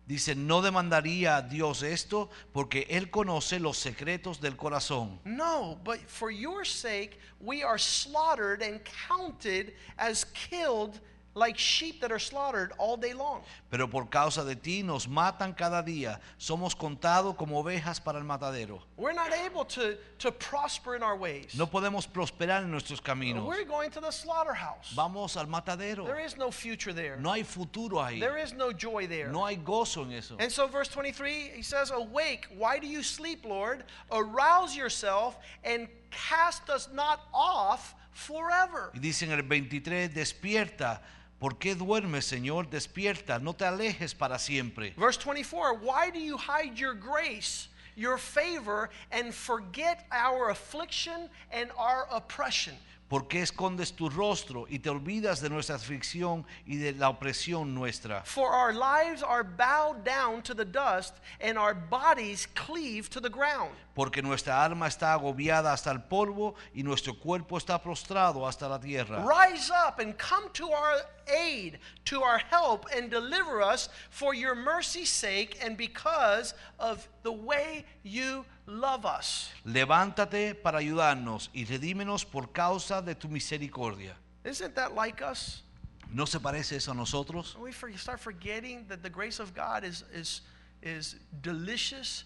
Dice, no demandaría a Dios esto porque Él conoce los secretos del corazón. No, but for your sake we are slaughtered and counted as killed like sheep that are slaughtered all day long. Pero por causa de ti nos matan cada día. Somos contados como ovejas para el matadero. We're not able to, to prosper in our ways. No podemos prosperar en nuestros caminos. We're going to the slaughterhouse. Vamos al matadero. There is no future there. No hay futuro ahí. There is no joy there. No hay gozo en eso. And so, verse 23, he says, Awake, why do you sleep, Lord? Arouse yourself and cast us not off forever. Y dice en el 23, despierta. ¿Por qué duermes, Señor? Despierta, no te alejes para siempre. Verse 24, why do you hide your grace, your favor, and forget our affliction and our oppression? ¿Por qué escondes tu rostro y te olvidas de nuestra aflicción y de la opresión nuestra? For our lives are bowed down to the dust, and our bodies cleave to the ground. Porque nuestra alma está agobiada hasta el polvo y nuestro cuerpo está prostrado hasta la tierra. Rise up and come to our aid, to our help, and deliver us for your mercy's sake and because of the way you love us. Levántate para ayudarnos y redímenos por causa de tu misericordia. Isn't that like us? ¿No se parece eso a nosotros? We start forgetting that the grace of God is, is, is delicious,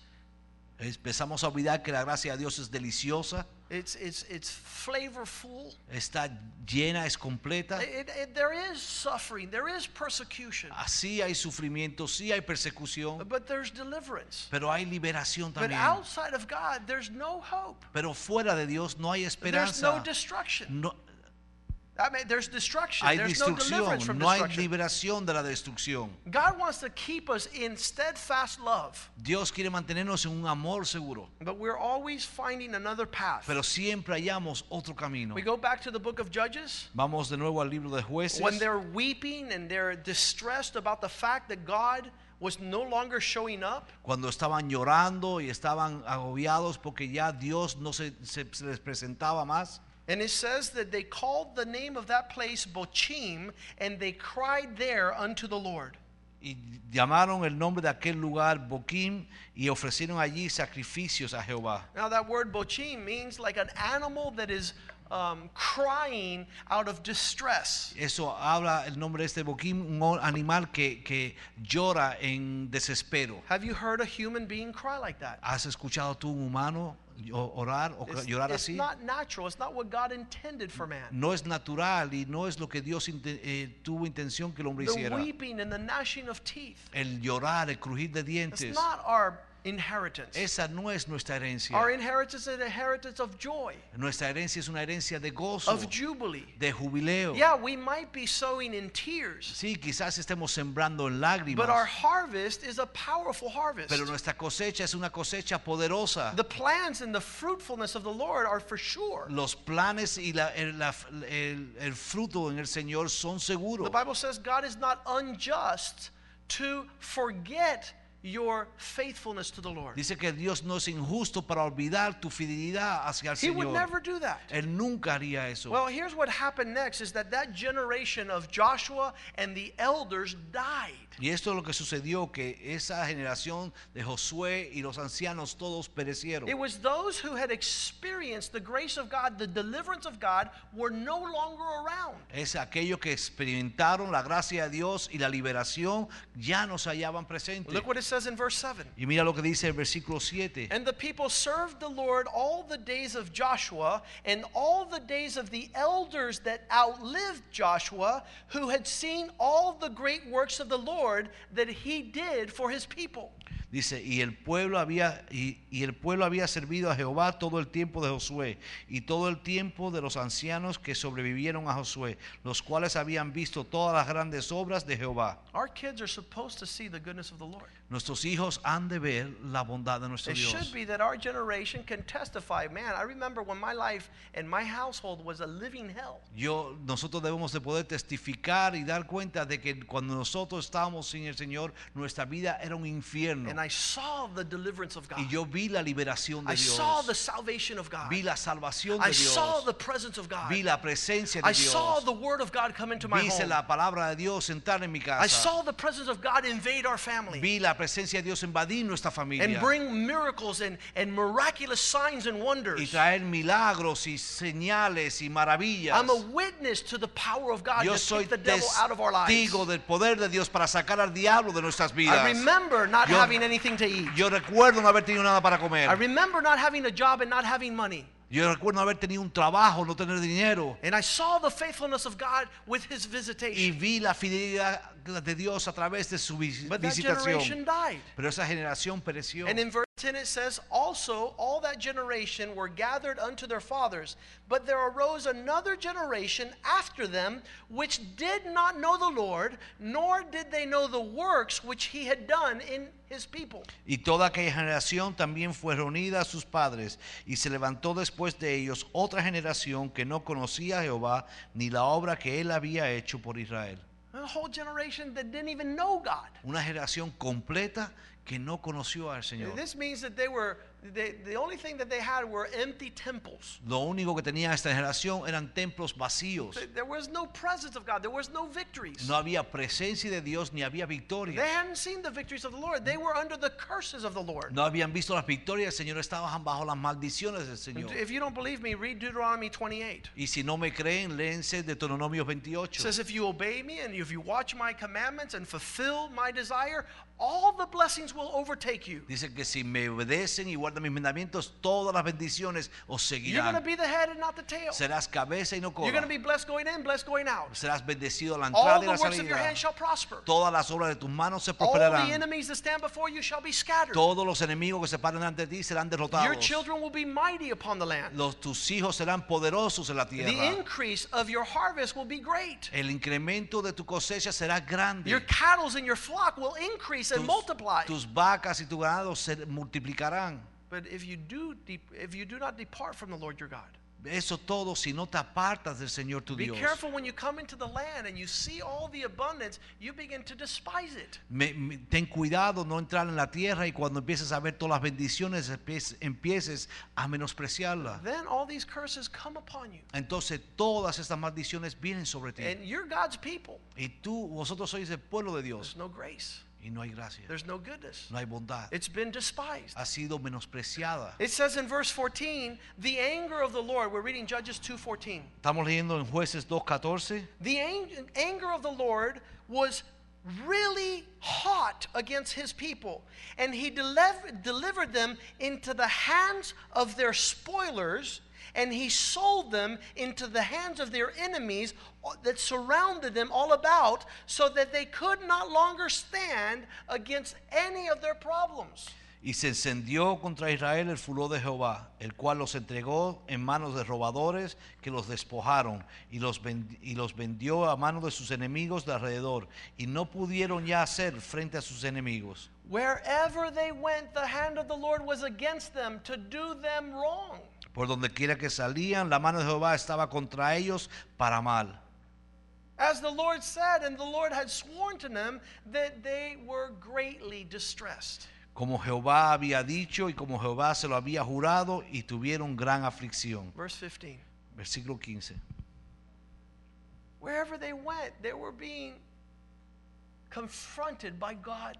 Empezamos a olvidar que la gracia de Dios es deliciosa, it's, it's, it's flavorful. está llena, es completa. It, it, there is suffering, there is persecution, Así hay sufrimiento, sí hay persecución, but there's deliverance. pero hay liberación But también. outside of God, there's no hope. Pero fuera de Dios no hay There's no esperanza. destruction. No, I mean, there's destruction. hay There's no deliverance from no hay destruction. liberación de la destrucción. God wants to keep us in steadfast love, Dios quiere mantenernos en un amor seguro, but we're always finding another path. pero siempre hallamos otro camino. We go back to the book of Judges. Vamos de nuevo al libro de jueces. When they're weeping and they're distressed about the fact that God was no longer showing up, Cuando estaban llorando y estaban agobiados porque ya Dios no se, se- se les presentaba más. And it says that they called the name of that place Bochim, and they cried there unto the Lord. Y llamaron el nombre de aquel lugar Bochim y ofrecieron allí sacrificios a Jehová. Now, that word Bochim means like an animal that is um, crying out of distress. Eso habla el nombre de este un animal que, que llora en desespero. Have you heard a human being cry like that? ¿Has escuchado tú un humano orar o It's, llorar it's así? not natural. It's not what God intended for man. No es natural y no es lo que Dios eh, tuvo intención que el hombre The hiciera. weeping and the gnashing of teeth. El llorar, el crujir de It's dientes. not our inheritance. Esa no es nuestra herencia. Our inheritance is an inheritance of joy, Nuestra herencia es una herencia de gozo, of jubilee. de jubileo. Yeah, we might be sowing in tears, Sí, quizás estemos sembrando en lágrimas, but our harvest is a powerful harvest. pero nuestra cosecha es una cosecha poderosa. The plans and the fruitfulness of the Lord are for sure. Los planes y la- el, la- el- el fruto en el Señor son seguros. The Bible says God is not unjust to forget your faithfulness to the Lord. Dice que Dios no es injusto para olvidar tu fidelidad hacia el He would Señor. never do that. Él nunca haría eso. Well, here's what happened next is that that generation of Joshua and the elders died. y esto es lo que sucedió, que esa generación de Josué y los ancianos todos perecieron. It was those who had experienced the grace of God, the deliverance of God, were no longer around. Es aquellos que experimentaron la gracia de Dios y la liberación ya no se hallaban presentes. Look what it says in verse 7. Y mira lo que dice el versículo 7. And the people served the Lord all the days of Joshua and all the days of the elders that outlived Joshua, who had seen all the great works of the Lord that he did for his people. Dice, y el pueblo había y, y el pueblo había servido a Jehová todo el tiempo de Josué y todo el tiempo de los ancianos que sobrevivieron a Josué, los cuales habían visto todas las grandes obras de Jehová. Our kids are supposed to see the goodness of the Lord. Nuestros hijos han de ver la bondad de nuestro It Dios. should be that our generation can testify. Man, I remember when my life and my household was a living hell. Yo, nosotros debemos de poder testificar y dar cuenta de que cuando nosotros estábamos sin el Señor, nuestra vida era un infierno. And I saw the deliverance of God. Y yo vi la liberación de I Dios. saw the salvation of God. Vi la salvación I de Dios. saw the presence of God. Vi la presencia de I de saw the word of God come into my home. la palabra de Dios entrar en mi casa. I saw the presence of God invade our family Vi la presencia de Dios invadir nuestra familia. and bring miracles and, and miraculous signs and wonders. Y traer milagros y señales y maravillas. I'm a witness to the power of God Yo to soy the devil out of our lives. testigo del poder de Dios para sacar al diablo de nuestras I remember not Yo- having anything to eat. Yo recuerdo no haber tenido nada para comer. I remember not having a job and not having money. Yo recuerdo no haber tenido un trabajo, no tener dinero. And I saw the faithfulness of God with his Y visitation. vi la fidelidad de Dios a través de su visitación. Pero esa generación pereció. And in verse 10 it says, Also all that generation were gathered unto their fathers, but there arose another generation after them, which did not know the Lord, nor did they know the works which he had done in his people. Y toda aquella generación también fue reunida a sus padres, y se levantó después de ellos otra generación que no conocía a Jehová ni la obra que él había hecho por Israel. A whole generation that didn't even know God. Una generación completa que no conoció al Señor. This means that they were, they, the only thing that they had were empty temples. Lo único que tenía esta generación eran templos vacíos. There was no presence of God, there was no victories. No había presencia de Dios ni había victoria. They hadn't seen the victories of the Lord, they were under the curses of the Lord. No habían visto las victorias del Señor, estaban bajo las maldiciones del Señor. If you don't believe me, read Deuteronomy 28. Y si no me creen, léense Deuteronomio It 28. says, If you obey me and if you watch my commandments and fulfill my desire, all the blessings will overtake you. Dice que si me obedecen y guarda mis mandamientos, todas las bendiciones os seguirán. Serás cabeza y no cola. Serás bendecido a la entrada y la salida. Todas las obras de tus manos se prosperarán. Todos los enemigos que se paran ante ti serán derrotados. Los, tus hijos serán poderosos en la tierra. El incremento de tu cosecha será grande. Your cattle and your flock will increase and tus, multiply. Tus vacas y tu ganado se multiplicarán. But if you do if you do not depart from the Lord your God, Eso todo si no te apartas del Señor tu be Dios. careful when you come into the land and you see all the abundance, you begin to despise it. Me- me- ten cuidado no entrar en la tierra y cuando empieces a ver todas las bendiciones empieces, empieces a menospreciarlas. Then all these curses come upon you. Entonces todas estas maldiciones vienen sobre ti. And you're God's people. Y tú, vosotros sois el pueblo de Dios There's no grace. Y no hay gracia, There's no goodness. no hay bondad. It's been despised. Ha sido menospreciada. It says in verse 14, the anger of the Lord, we're reading Judges 2:14. Estamos leyendo en Jueces 2.14. The ang- anger of the Lord was really hot against his people, and he deliv- delivered them into the hands of their spoilers, and he sold them into the hands of their enemies that surrounded them all about, so that they could not longer stand against any of their problems. Y se encendió contra Israel el furor de Jehová, el cual los entregó en manos de robadores que los despojaron y los, ven- y los vendió a manos de sus enemigos de alrededor. Y no pudieron ya hacer frente a sus enemigos. Wherever they went, the hand of the Lord was against them to do them wrong. Por donde quiera que salían, la mano de Jehová estaba contra ellos para mal. As the Lord said, and the Lord had sworn to them that they were greatly distressed. Como Jehová había dicho y como Jehová se lo había jurado y tuvieron gran aflicción. Verse 15. Versículo 15. Wherever they went, they were being confronted by God.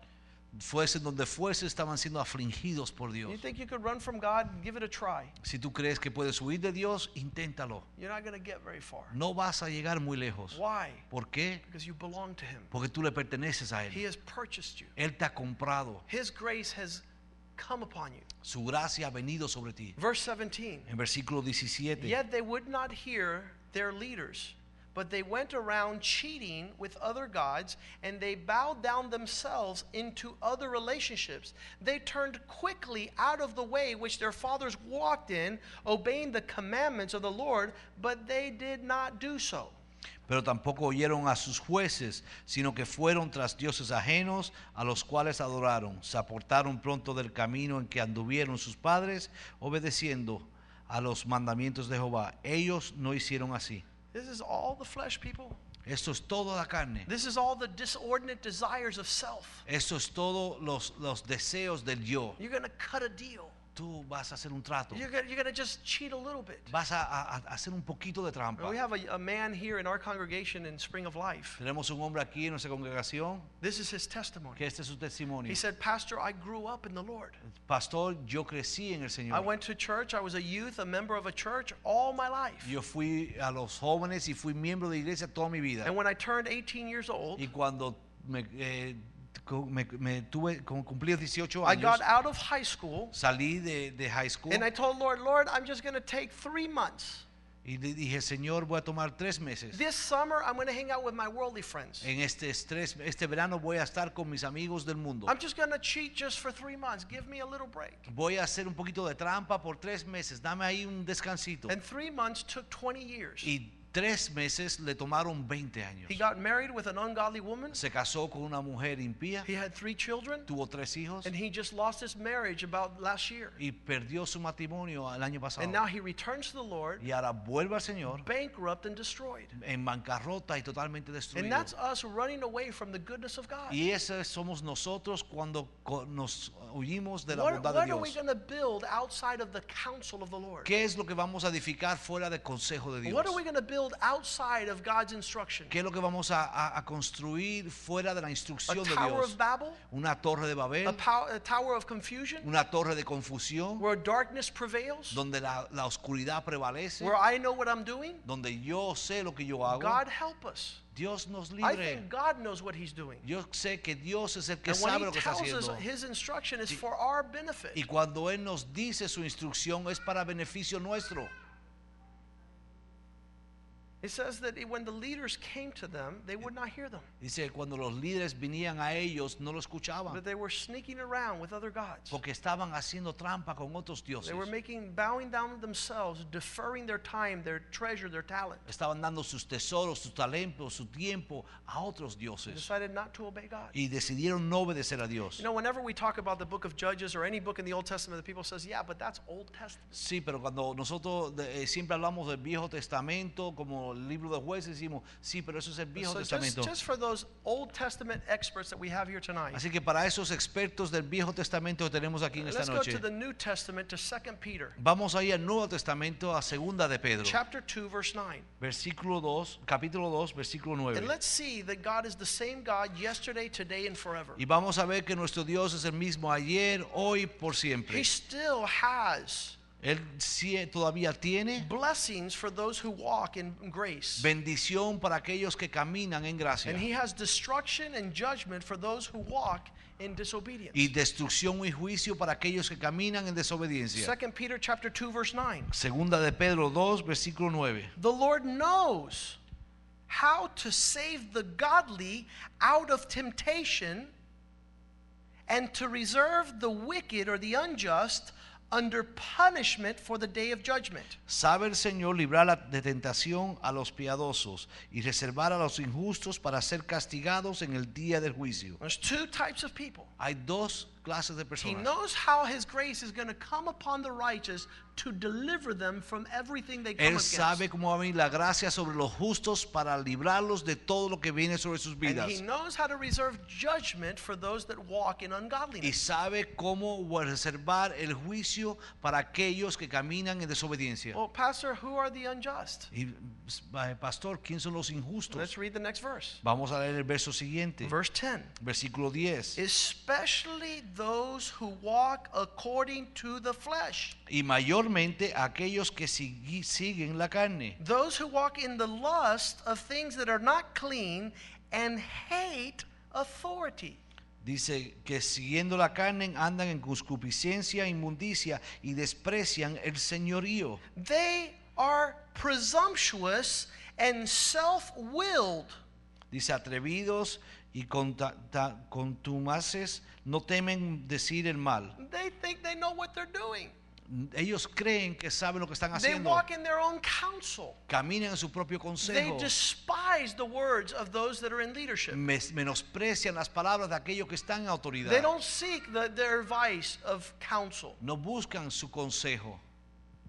Fuesen donde fuese, estaban siendo afligidos por Dios. You think you could run from God? Give it a try. Si tú crees que puedes huir de Dios, inténtalo. You're not going to get very far. No vas a llegar muy lejos. Why? ¿Por qué? Because you belong to Him. Porque tú le perteneces a He Él. has purchased you. Él te ha comprado. His grace has come upon you. Su gracia ha venido sobre ti. Verse 17. En versículo 17. Yet they would not hear their leaders, but they went around cheating with other gods, and they bowed down themselves into other relationships. They turned quickly out of the way which their fathers walked in, obeying the commandments of the Lord, but they did not do so. Pero tampoco oyeron a sus jueces, sino que fueron tras dioses ajenos a los cuales adoraron. Se apartaron pronto del camino en que anduvieron sus padres, obedeciendo a los mandamientos de Jehová. Ellos no hicieron así. This is all the flesh, people. Esto es todo la carne. This is all the disordinate desires of self. Esto es todo los, los deseos del yo. You're going to cut a deal. Tú vas a hacer un trato. You're to just cheat a little bit. Vas a, a- a hacer un poquito de trampa. We have a, a man here in our congregation in Spring of Life. Tenemos un hombre aquí en nuestra congregación This is his testimony. que este es su testimonio. He said, Pastor, I grew up in the Lord. Pastor, yo crecí en el I Señor. went to church. I was a youth, a member of a church all my life. Yo fui a los jóvenes y fui miembro de iglesia toda mi vida. And when I turned 18 years old, Y cuando me, eh, me- me tuve, cum- cumplí 18 I años, got out of high school salí de, de high school and I told Lord, Lord, I'm just going to take three months Y le dije, Señor, voy a tomar tres meses. This summer, I'm going to hang out with my worldly friends. En este estrés, este verano voy a estar con mis amigos del mundo. I'm just going to cheat just for three months. Give me a little break. Voy a hacer un poquito de trampa por tres meses. Dame ahí un descansito. And three months took 20 years. Y tres meses le tomaron 20 años. He got married with an ungodly woman. Se casó con una mujer impía, He had three children. tuvo tres hijos And he just lost his marriage about last year. y perdió su matrimonio el año pasado. And now he returns to the Lord, Y ahora vuelve al Señor bankrupt and destroyed. en bancarrota y totalmente destruido. And that's us running away from the goodness of God. Y ese somos nosotros cuando nos huimos de la What, bondad what de are we going to build outside of the counsel of the Lord? ¿Qué es lo que vamos a edificar fuera del consejo de Dios? What are we going to build outside of God's instruction? ¿Qué es lo que vamos a, construir fuera de la A instrucción de tower Dios? of Babel? Una torre de A, Babel, pow- a tower of confusion? una torre de confusión, Where darkness prevails? donde la, la oscuridad prevalece, Where I know what I'm doing? donde yo sé lo que yo hago. God help us. Dios nos I libre. think God knows what He's doing. Yo sé que Dios es el que And sabe lo que está tells us haciendo. His instruction is for our benefit. Y cuando Él nos dice su instrucción es para beneficio nuestro. It says that when the leaders came to them, they would not hear them, Dice, cuando los líderes venían a ellos, no lo escuchaban. but they were sneaking around with other gods. Porque estaban haciendo trampa con otros dioses. They were making, bowing down themselves, deferring their time, their treasure, their talent. Estaban dando sus tesoros, sus talentos, su tiempo a otros They dioses. decided not to obey God. Y decidieron no obedecer a Dios. You know, whenever we talk about the book of Judges or any book in the Old Testament, the people says, "Yeah, but that's Old Testament." Sí, pero cuando nosotros eh, siempre hablamos del Viejo Testamento, como el libro de jueces, decimos, sí, pero eso es el Viejo So Testamento. just for those Old Testament experts that we have here tonight, Así que para esos expertos del Viejo Testamento que tenemos aquí en esta let's go noche, to the New Testament to 2 Peter, vamos a ir al Nuevo Testamento, a Segunda de Pedro, chapter 2, verse 9. versículo 2, capítulo 2, versículo 9. And let's see that God is the same God yesterday, today, and forever. Y vamos a ver que nuestro Dios es el mismo ayer, hoy, por siempre. He still has Él sí eh, todavía tiene blessings for those who walk in grace. bendición para aquellos que caminan en gracia And he has destruction and judgment for those who walk in disobedience. y destrucción y juicio para aquellos que caminan en desobediencia. 2 Peter chapter 2 verse 9. Segunda de Pedro 2, versículo 9. The Lord knows how to save the godly out of temptation and to reserve the wicked or the unjust under punishment for the day of judgment. Sabe el Señor librar de tentación a los piadosos y reservar a los injustos para ser castigados en el día del juicio. There's two types of people. Hay dos clases de He knows how his grace is going to come upon the righteous to deliver them from everything they come Él sabe against. cómo va a venir la gracia sobre los justos para librarlos de todo lo que viene sobre sus And vidas. he knows how to reserve judgment for those that walk in ungodliness. Y sabe cómo reservar el juicio para aquellos que caminan en desobediencia. Well, Pastor, who are the unjust? Y, pastor, ¿quién son los injustos? Let's read the next verse. Vamos a leer el verso siguiente, Verse 10. versículo 10. Especially those who walk according to the flesh. Y mayormente aquellos que sigui- siguen la carne, Those who walk in the lust of things that are not clean and hate authority. Dice que siguiendo la carne andan en concupiscencia, inmundicia y desprecian el señorío. They are presumptuous and self willed. Dice atrevidos y contumaces no temen decir el mal. They think they know what they're doing. Ellos creen que saben lo que están They haciendo. walk in their own counsel. Caminan en su propio They consejo. despise the words of those that are in leadership. Menosprecian las palabras de aquellos que están en They autoridad. don't seek the, their advice of counsel. No buscan su consejo.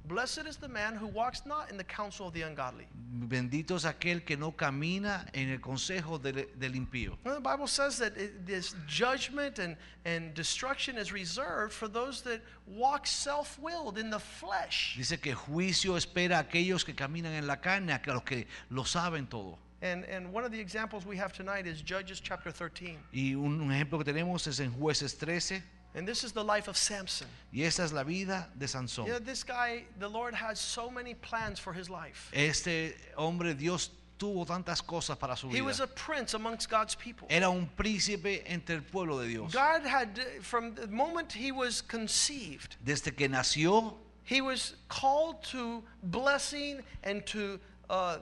Blessed is the man who walks not in the counsel of the ungodly. Bendito es aquel que no camina en el consejo del, del impío. Well, the Bible says that it, this judgment and, and destruction is reserved for those that walk self willed in the flesh. Dice que juicio espera a aquellos que caminan en la carne, a los que lo saben todo. And, and one of the examples we have tonight is Judges chapter 13. Y un, un ejemplo que tenemos es en jueces 13. And this is the life of Samson. Y esa es la vida de Sansón. You know, this guy, the Lord has so many plans for his life. Este hombre, Dios tuvo tantas cosas para su He was a prince amongst God's people. Era un príncipe entre el pueblo de Dios. God had, from the moment he was conceived, Desde que nació, He was called to blessing and to uh,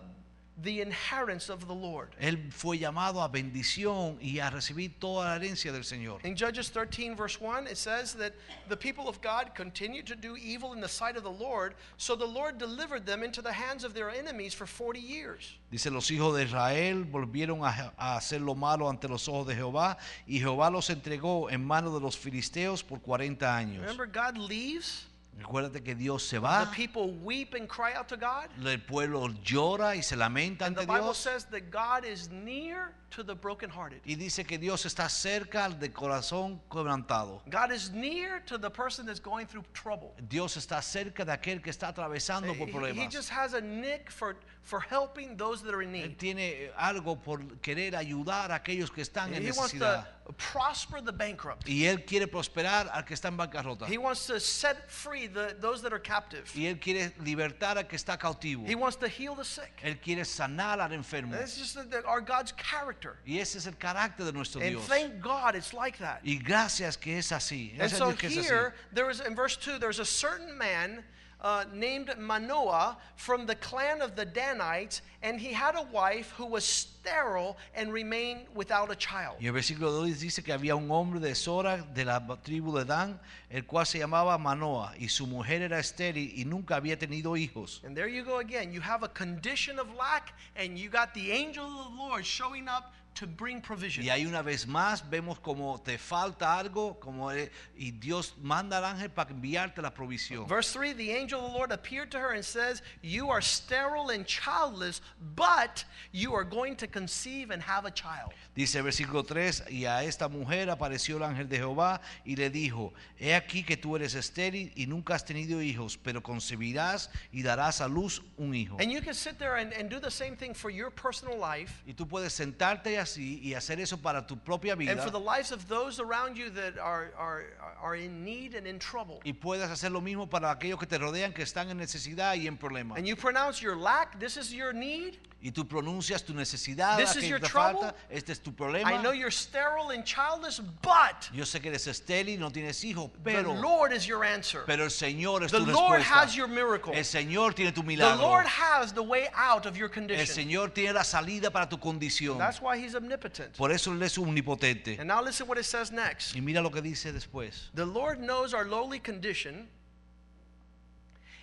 the inheritance of the Lord. Él fue llamado a bendición y a recibir toda la herencia del Señor. In Judges 13, verse 1, it says that the people of God continued to do evil in the sight of the Lord, so the Lord delivered them into the hands of their enemies for 40 years. Dice, los hijos de Israel volvieron a, a hacer lo malo ante los ojos de Jehová y Jehová los entregó en manos de los filisteos por 40 años. Remember, God leaves, Recuérdate que Dios se the va, people weep and cry out to God. el pueblo llora y se lamenta And the ante Bible Dios says that God is near to the brokenhearted. y dice que Dios está cerca al de corazón quebrantado. God is near to the person that's going through trouble. Dios está cerca de aquel que está atravesando por He, he problemas. just has a nick for, for helping those that are in Él need. tiene algo por querer ayudar a aquellos que están en He wants necesidad. to prosper the bankrupt. Y Él quiere prosperar al que está en bancarrota. He wants to set free the, those that are captive. Y Él quiere libertar al que está cautivo. He wants to heal the sick. Él quiere sanar al enfermo. That's just our God's character. Y ese es el carácter de nuestro And Dios. thank God it's like that. Y gracias que es así. And Gracias a so Dios que es así. here, there is in verse 2, there's a certain man uh, named Manoah from the clan of the Danites, and he had a wife who was sterile and remained without a child. Y el versículo 2 dice que había un hombre de Zora, de la tribu de Dan, el cual se llamaba Manoah, y su mujer era estéril y nunca había tenido hijos. And there you go again. You have a condition of lack, and you got the angel of the Lord showing up to bring provision. Y ahí una vez más vemos como te falta algo, como y Dios manda al ángel para enviarte la provisión. Verse 3 The angel of the Lord appeared to her and says, You are sterile and childless, but you are going to conceive and have a child. Dice versículo 3, y a esta mujer apareció el ángel de Jehová y le dijo, he aquí que tú eres estéril y nunca has tenido hijos, pero concebirás y darás a luz un hijo. And you can sit there and, and do the same thing for your personal life Y tú puedes sentarte así y hacer eso para tu propia vida. and for the lives of those around you that are, are, are in need and in trouble. Y puedes hacer lo mismo para aquellos que te rodean que están en necesidad y en problemas. And you pronounce your lack, this is your need. Y tú pronuncias tu necesidad, This is your trouble. falta, este es tu problema. I know you're sterile and childless, but Yo sé que eres estéril, no tienes hijos, the pero, Lord is your answer. pero el Señor es The tu Lord respuesta. has your miracle. El Señor tiene tu milagro. The. Lord has the way out of your condition. El. Señor tiene la salida para tu condición. That's why He's omnipotent. Por eso Él es omnipotente. And now listen what it says next. Y mira lo que dice después. The Lord knows our lowly condition,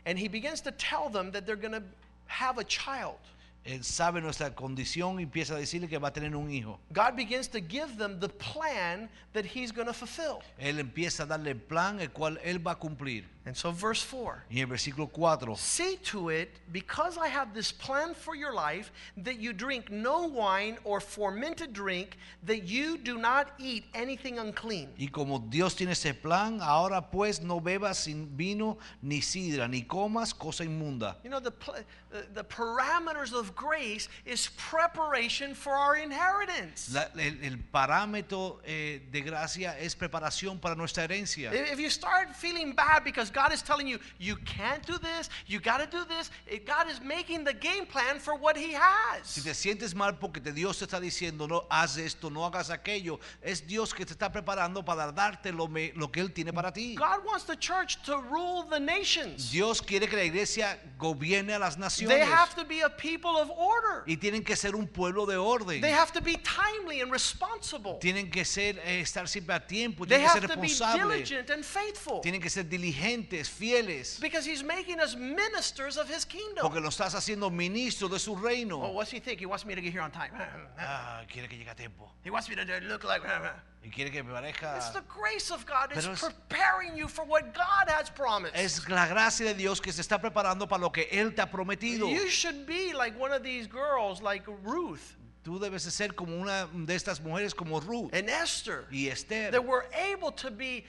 and He begins to tell them that they're going to have a child. Él sabe nuestra condición y empieza a decirle que va a tener un hijo. God begins to give them the plan that He's going to fulfill. Él empieza a darle el plan el cual Él va a cumplir. And so, verse 4 Y el versículo 4 See to it, because I have this plan for your life, that you drink no wine or fermented drink, that you do not eat anything unclean. Y como Dios tiene ese plan, ahora pues no bebas sin vino ni sidra, ni comas cosa inmunda. You know, the, the, the parameters of grace is preparation for our inheritance. La- el, el parámetro eh, de gracia es preparación para nuestra herencia. If you start feeling bad because God is telling you, you can't do this, you got to do this, eh, God is making the game plan for what He Si has. te sientes mal porque te Dios te está diciendo no haz esto, no hagas aquello, es Dios que te está preparando para darte lo, me- lo que Él tiene para ti. God wants the church to rule the nations. Dios quiere que la iglesia gobierne a las They naciones have to be a people of order. y tienen que ser un pueblo de orden. They have to be timely and responsible. Tienen que ser eh, estar siempre a tiempo, They tienen que have ser to be responsables, diligent and faithful. tienen que ser diligentes, fieles, Because He's making us ministers of His kingdom. porque lo estás haciendo ministro de su Oh, reino. what's He think? He wants me to get here on time. Ah, quiere que llegue a tiempo He wants me to look like. y quiere que me parezca. It's the grace of God. It's es- preparing you for what God has promised. Es la gracia de Dios que se está preparando para lo que Él te ha prometido. You should be like one of these girls, like Ruth Tú debes de ser como una de estas mujeres como Ruth and Esther, y Esther, that were able to be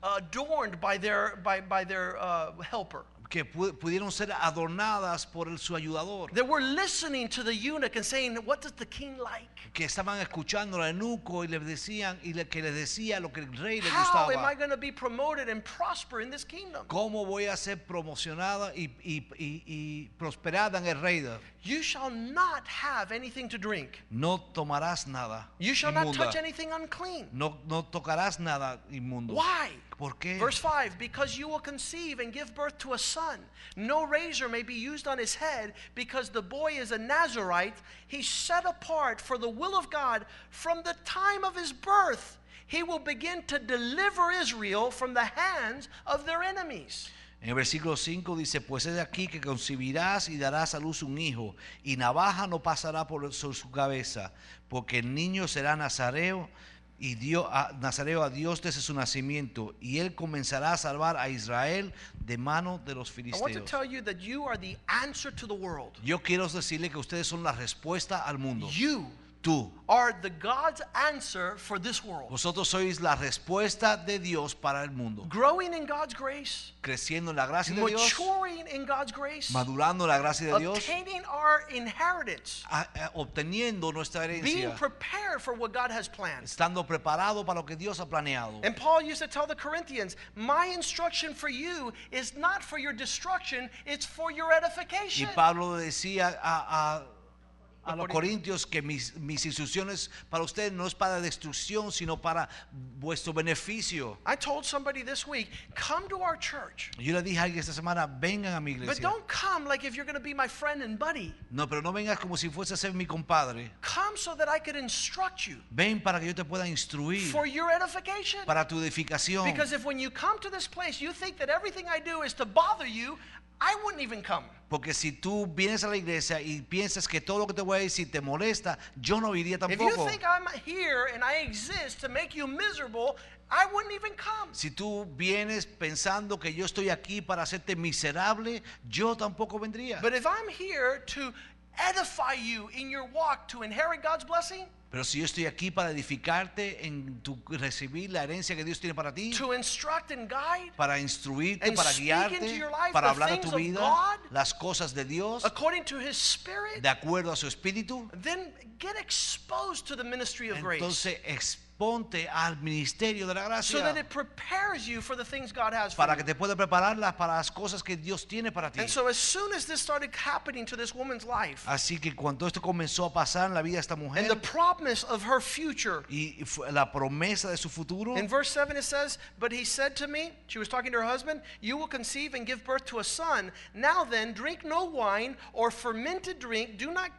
uh, adorned by their by by their uh, helper. Que pu- pudieron ser adornadas por el, su ayudador, They were listening to the eunuch and saying, What does the king like? que estaban escuchando al eunuco y le decían y le, que le decía lo que el rey le How am I gustaba. going to be promoted and prosper in this kingdom? ¿Cómo voy a ser promocionada y, y- y- y prosperada en el reino? You shall not have anything to drink. No tomarás nada You shall not inmunda. touch anything unclean. No, no tocarás nada inmundo. Why? ¿Por qué? Verse 5 Because you will conceive and give birth to a son. No razor may be used on his head, because the boy is a Nazarite. He's set apart for the will of God from the time of his birth. He will begin to deliver Israel from the hands of their enemies. En el versículo 5 dice, pues es aquí que concebirás y darás a luz un hijo, y navaja no pasará por su cabeza, porque el niño será nazareo y dio a, nazareo a Dios desde su nacimiento, y él comenzará a salvar a Israel de mano de los filisteos. Yo quiero decirle que ustedes son la respuesta al mundo. You Tú, are the God's answer for this world. vosotros sois la respuesta de Dios para el mundo. Growing in God's grace, Creciendo en la gracia de Dios, maturing in God's grace, madurando en la gracia de Dios, obtaining our inheritance, a- a- obteniendo nuestra herencia. being prepared for what God has planned. estando preparado para lo que Dios ha planeado. And Paul used to tell the Corinthians, My instruction for you is not for your destruction, it's for your edification." Y. Pablo decía a, a- a los corintios que mis, mis instrucciones para ustedes no es para destrucción, sino para vuestro beneficio. I told somebody this week, come to our church. Yo le dije a alguien esta semana, vengan a mi But iglesia. don't come like if you're going to be my friend and buddy. No, pero no vengas como si fuese a ser mi compadre. Come so that I could instruct you Ven para que yo te pueda instruir, for your edification. para tu edificación. Because if when you come to this place, you think that everything I do is to bother you, I wouldn't even come. Porque si tú vienes a la iglesia y piensas que todo lo que te voy a decir te molesta, yo no iría If you tampoco. think I'm here and I exist to make you miserable, I wouldn't even come. Si tú vienes pensando que yo estoy aquí para hacerte miserable, yo tampoco vendría. But if I'm here to edify you in your walk to inherit God's blessing, Pero si yo estoy aquí para edificarte en tu recibir la herencia que Dios tiene para ti, to instruct and guide para instruirte, and para speak into guiarte, your life para hablar a tu vida, God, las cosas de Dios, according to His Spirit, de acuerdo a su espíritu, then get exposed to the ministry of grace exponte al ministerio de la so that it prepares you for the things God has for para you. que te pueda prepararlas para las cosas que Dios tiene para ti. And so, as soon as this started happening to this woman's life, Así que cuando esto comenzó a pasar en la vida de esta and mujer the promise of her future, y la promesa de su futuro, In verse 7 it says, But he said to me, she was talking to her husband, You will conceive and give birth to a son. Now then, drink no wine or fermented drink. Do not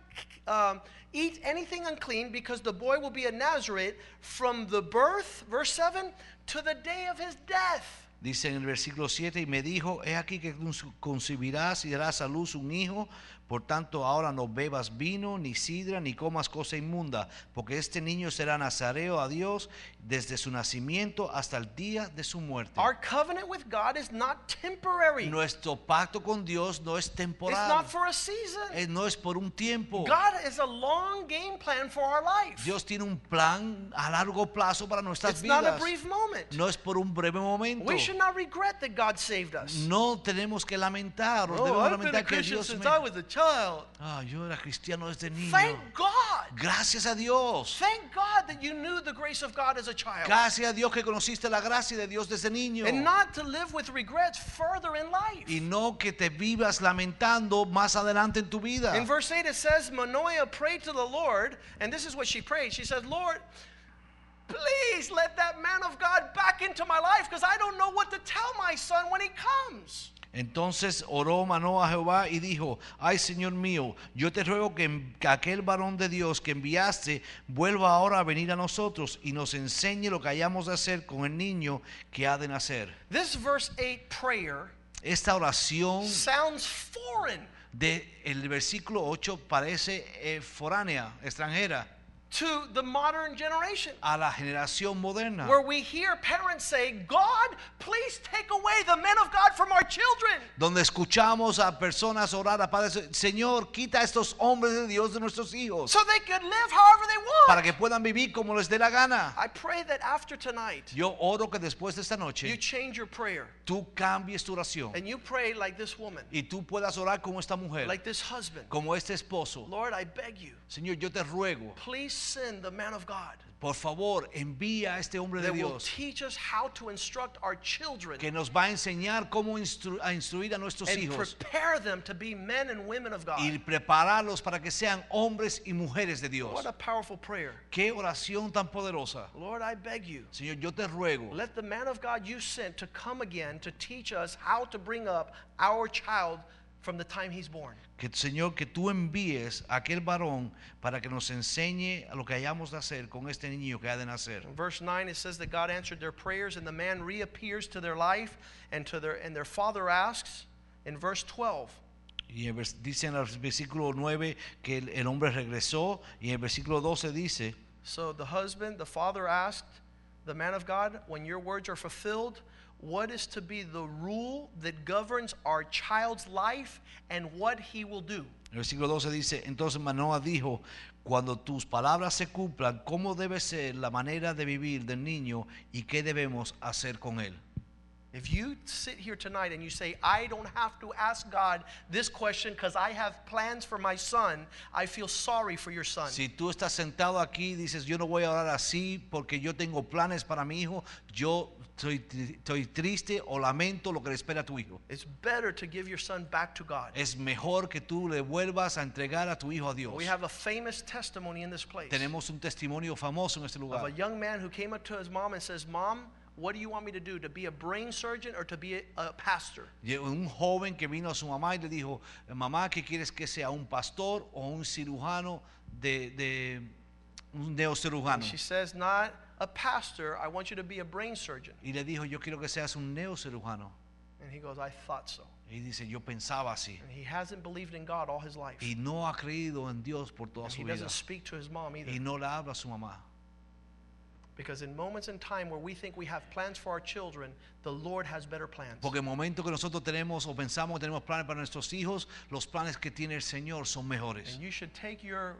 um, eat anything unclean, because the boy will be a Nazarite from the birth, verse 7, to the day of his death. Dice en el versículo 7, y me dijo, he aquí que concebirás y darás a luz un hijo, por tanto ahora no bebas vino, ni sidra, ni comas cosa inmunda, porque este niño será nazareo a Dios desde su nacimiento hasta el día de su muerte. Our covenant with God is not temporary, Nuestro pacto con Dios no es it's temporal, not for a season. eh, no es por un tiempo. God is a long game plan for our life. Dios tiene un plan a largo plazo para nuestras It's not a vidas. brief moment. No es por un breve momento. We should not regret that God saved us. No tenemos que lamentar, o Oh, debemos I've been a lamentar que Christian Dios since me... I was a child. Ah, yo era cristiano desde niño. Thank God. Gracias a Dios. Thank God that you knew the grace of God as a child. Gracias a Dios que conociste la gracia de Dios desde niño. And not to live with regrets further in life. Y no que te vivas lamentando más adelante en tu vida. In verse 8 it says, Manoah prayed to the Lord, and this is what she prayed. She said, Lord, please let that man of God back into my life because I don't know what to tell my son when he comes. Entonces oró Manoah a Jehová y dijo, ay Señor mío, yo te ruego que, que aquel varón de Dios que enviaste vuelva ahora a venir a nosotros y nos enseñe lo que hayamos de hacer con el niño que ha de nacer. This verse 8 prayer Esta oración sounds foreign. del versículo 8 parece eh, foránea, extranjera. To the modern generation. a la generación moderna. Where we hear parents say, God, please take away the men of God from our children. Donde escuchamos a personas orar a Padre, Señor, quita estos hombres de Dios de nuestros hijos So they could live however they want. para que puedan vivir como les dé la gana. I pray that after tonight, Yo oro que después de esta noche. you change your prayer tú cambies tu oración and you pray like this woman, y tú puedas orar como esta mujer, like this husband. como este esposo. Lord, I beg you, Señor, yo te ruego, please send the man of God por favor, envía a este hombre de that will Dios teach us how to instruct our children que nos va a enseñar cómo instru- a instruir a nuestros and hijos prepare them to be men and women of God. y prepararlos para que sean hombres y mujeres de Dios. What a powerful prayer. Qué oración tan poderosa. Lord, I beg you, Señor, yo te ruego let the man of God you sent to come again to teach us how to bring up our child from the time he's born. que Señor que tú envíes a aquel varón para que nos enseñe a lo que hayamos de hacer con este niño que ha de nacer. In verse 9 it says that God answered their prayers and the man reappears to their life and to their and their father asks in verse 12 Y dice en el versículo 9 que el, el hombre regresó y en el versículo 12 dice, So the husband, the father asked the man of God, when your words are fulfilled, what is to be the rule that governs our child's life and what he will do? versículo 12 dice, entonces Manoah dijo, cuando tus palabras se cumplan, ¿cómo debe ser la manera de vivir del niño y qué debemos hacer con él? If you sit here tonight and you say, I don't have to ask God this question because I have plans for my son, I feel sorry for your son. Si tú estás sentado aquí y dices, yo no voy a orar así porque yo tengo planes para mi hijo, yo tri- estoy triste o lamento lo que le espera a tu hijo. It's better to give your son back to God. Es mejor que tú le vuelvas a entregar a tu hijo a Dios. We have a famous testimony in this place Tenemos un testimonio famoso en este lugar. of a young man who came up to his mom and says, Mom, what do you want me to do? To be a brain surgeon or to be a, a pastor? Un joven que vino a su mamá y le dijo, mamá, ¿qué quieres que sea? ¿Un pastor o un cirujano de, de un neocirujano? She says, Not a pastor. I want you to be a brain surgeon. Y le dijo, yo quiero que seas un neocirujano. And he goes, I thought so. Y dice, yo pensaba así. And he hasn't believed in God all his life. Y no ha creído en Dios por toda And su he vida. doesn't speak to his mom either. Y no le habla a su mamá. Because in moments in time where we think we have plans for our children, the Lord has better plans. Porque en momento que nosotros tenemos o pensamos que tenemos planes para nuestros hijos, los planes que tiene el Señor son mejores. And you should take your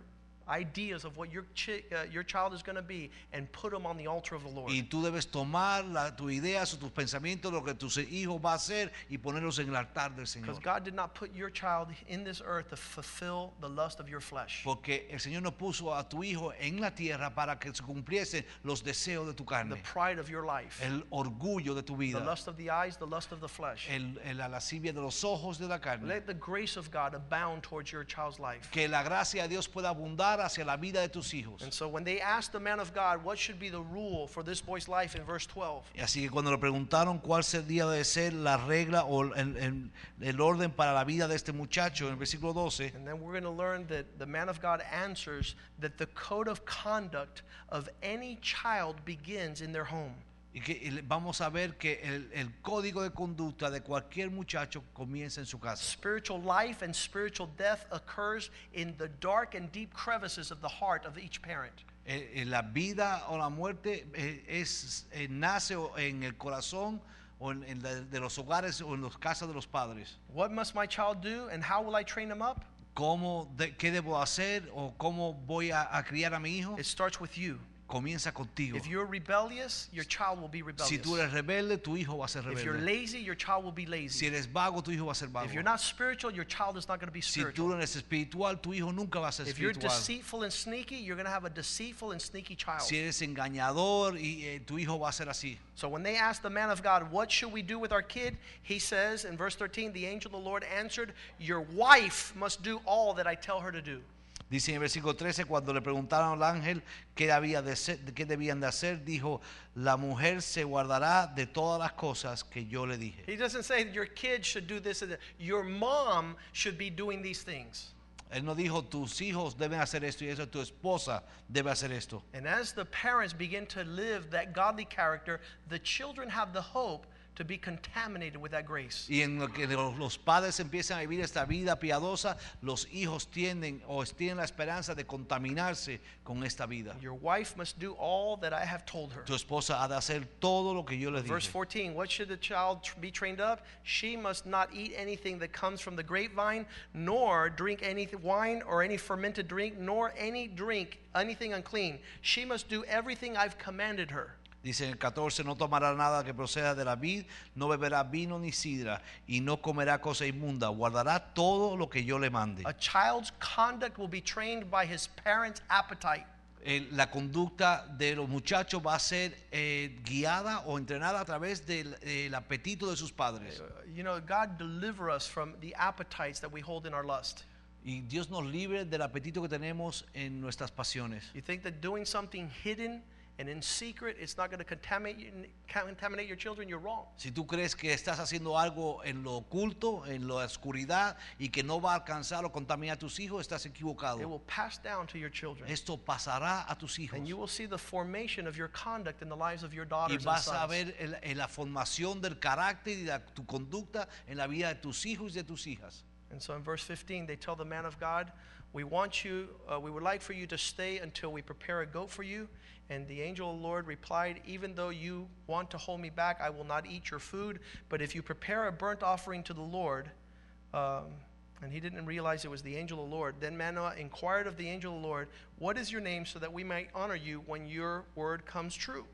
ideas of what your, chi- uh, your child is going to be and put them on the altar of the Lord. Y tú debes tomar la, tus ideas o tus pensamientos, lo que tu hijo va a hacer y ponerlos en el altar del Señor. Because God did not put your child in this earth to fulfill the lust of your flesh. Porque el Señor no puso a tu hijo en la tierra para que se cumpliesen los deseos de tu carne. The pride of your life. el orgullo de tu vida. The lust of the eyes, the lust of the flesh. el, el- la lascivia de los ojos de la carne. Let the grace of God abound towards your child's life. Que la gracia de Dios pueda abundar hacia la vida de tus hijos. And so when they asked the man of God what should be the rule for this boy's life in verse 12, Y Así que cuando le preguntaron cuál sería de ser la regla o el, el- el orden para la vida de este muchacho en el versículo 12, and then we're going to learn that the man of God answers that the code of conduct of any child begins in their home. Y que vamos a ver que el, el código de conducta de cualquier muchacho comienza en su casa. Spiritual life and spiritual death occurs in the dark and deep crevices of the heart of each parent. Eh, eh, la vida o la muerte eh, es, eh, nace en el corazón o en, en la- de los hogares o en las casas de los padres. What must my child do and how will I train him up? ¿Cómo, de- ¿Qué debo hacer o cómo voy a, a criar a mi hijo? It starts with you. Comienza contigo. If you're rebellious, your child will be rebellious. Si tú eres rebelde, tu hijo va a ser If you're lazy, your child will be lazy. Si eres vago, tu hijo va a ser vago. If you're not spiritual, your child is not going to be Si tú spiritual. no eres espiritual, tu hijo nunca va a ser If you're espiritual. deceitful and sneaky, you're going to have a deceitful and sneaky child. Si eres engañador, y eh, tu hijo va a ser así. So when they asked the man of God, What should we do with our kid? He says in verse 13, The angel of the Lord answered, Your wife must do all that I tell her to do. Dice en el versículo 13, cuando le preguntaron al ángel qué, había de ser- qué debían de hacer, dijo, la mujer se guardará de todas las cosas que yo le dije. He doesn't say your kid should do this and that. Your mom should be doing these things. Él no dijo, tus hijos deben hacer esto y eso, tu esposa debe hacer esto. And as the parents begin to live that godly character, the children have the hope to be contaminated with that grace. Y en lo que los, padres empiezan a vivir esta vida piadosa, los hijos tienden o tienen la esperanza de contaminarse con esta vida. Your wife must do all that I have told her. Tu esposa ha de hacer todo lo que yo le Verse 14, what should the child be trained up? She must not eat anything that comes from the grapevine, nor drink any wine or any fermented drink, nor any drink anything unclean. She must do everything I've commanded her. Dice en el 14, no tomará nada que proceda de la vid, no beberá vino ni sidra, y no comerá cosa inmunda, guardará todo lo que yo le mande. A child's conduct will be trained by his parents' appetite. El- la conducta de los muchachos va a ser eh, guiada o entrenada a través del el apetito de sus padres. Uh, You know, God deliver us from the appetites that we hold in our lust. Y Dios nos libre del apetito que tenemos en nuestras pasiones. You think that doing something hidden and in secret, it's not going to contaminate, contaminate your children? You're wrong. Si tú crees que estás haciendo algo en lo oculto, en la oscuridad, y que no va a alcanzar o contaminar a tus hijos, estás equivocado. It will pass down to your children. Esto pasará a tus hijos. And you will see the formation of your conduct in the lives of your Y daughters and vas a sons. ver el- el- la formación del carácter y de tu conducta en la vida de tus hijos y de tus hijas. And so in verse 15, they tell the man of God, We want you, uh, we would like for you to stay until we prepare a goat for you. And the angel of the Lord replied, Even though you want to hold me back, I will not eat your food. But if you prepare a burnt offering to the Lord, um, and he didn't realize it was the angel of the Lord. Then Manoah inquired of the angel of the Lord, What is your name so that we might honor you when your word comes true?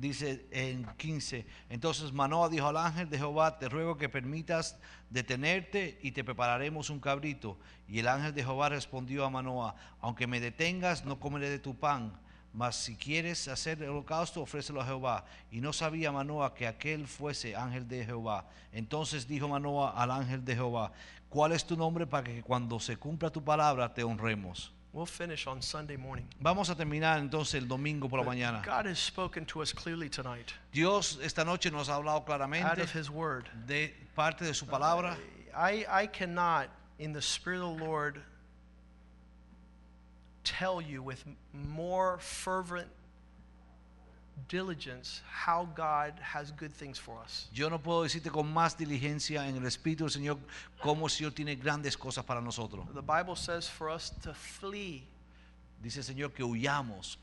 Dice en 15, entonces Manoah dijo al ángel de Jehová, te ruego que permitas detenerte y te prepararemos un cabrito. Y el ángel de Jehová respondió a Manoah, aunque me detengas, no comeré de tu pan, mas si quieres hacer el holocausto, ofrécelo a Jehová. Y no sabía Manoah que aquel fuese ángel de Jehová. Entonces dijo Manoah al ángel de Jehová, ¿cuál es tu nombre para que cuando se cumpla tu palabra te honremos? We'll finish on Sunday morning. Vamos a terminar entonces el domingo por la mañana. God has spoken to us clearly tonight Dios esta noche nos ha hablado out claramente of His Word. de parte de su palabra. I, I cannot, in the Spirit of the Lord, tell you with more fervent diligence how God has good things for us. Yo no puedo decirte con más diligencia en el Espíritu del Señor cómo el Señor tiene grandes cosas para nosotros. The Bible says for us to flee Dice el Señor que huyamos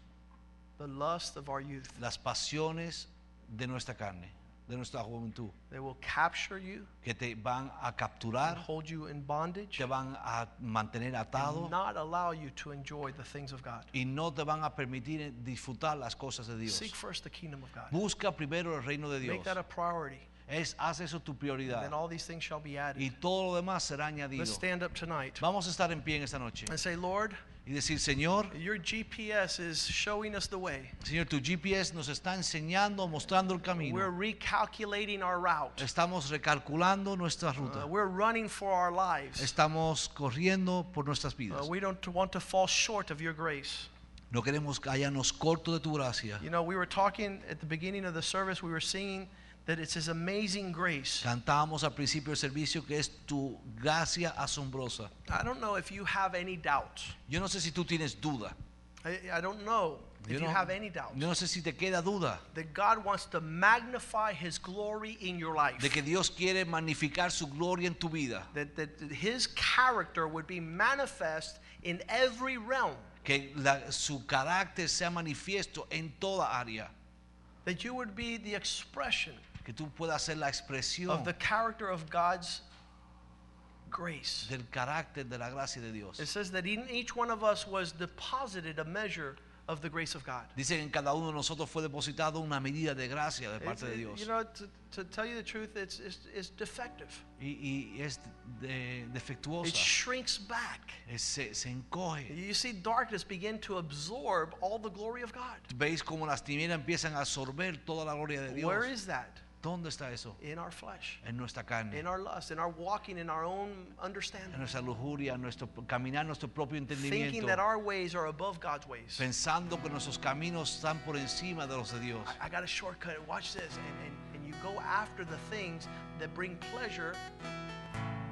the lust of our youth. las pasiones de nuestra carne, de nuestra juventud, They will capture you que te van a and capturar, hold you in bondage te van a mantener and atado not allow you to enjoy the things of God. y no te van a permitir disfrutar las cosas de Dios. Seek first the kingdom of God. Busca primero el reino de Dios. Make that a priority. Es, haz eso tu And prioridad then all these things shall be added. y todo lo demás será añadido. Let's stand up tonight Vamos a estar en pie en esta noche and say, Lord, y decir, Señor, your GPS is showing us the way. Señor, tu GPS nos está enseñando, mostrando el We're camino. recalculating our route. Estamos recalculando nuestra Uh, ruta. we're running for our lives. Estamos corriendo por nuestras Uh, vidas. we don't want to fall short of your grace. No queremos callarnos corto de tu gracia. You know, we were talking at the beginning of the service, we were singing that it's His amazing grace. Cantábamos al principio del servicio que es tu gracia asombrosa. I don't know if you have any doubts. Yo no sé si tú tienes duda. I, I don't know if Yo you have any doubts. yo no sé si te queda duda That God wants to magnify His glory in your life. de que Dios quiere magnificar su gloria en tu vida. that, that that His character would be manifest in every realm. Que la- su carácter sea manifiesto en toda área. That you would be the expression Que tú puedas ser la expresión of the character of God's grace. del carácter de la gracia de Dios. It says that in each one of us was deposited a measure of the grace of God. Dice que en cada uno de nosotros fue depositado una medida de gracia de parte de Dios. you know, to, to tell you the truth, it's, it's, it's defective. Y, y es de- It shrinks back. Es- se, se encoge. You see darkness begin to absorb all the glory of God. Veis cómo las tinieblas empiezan a absorber toda la gloria de Dios. Where is that? ¿Dónde está eso? In our flesh, En nuestra carne, in our lust, in our walking in our own understanding. en nuestra lujuria, nuestro caminar, nuestro propio Thinking entendimiento, that our ways are above God's ways. pensando que nuestros caminos están por encima de los de Dios. I, I got a shortcut. Watch this. And, and, and you go after the things that bring pleasure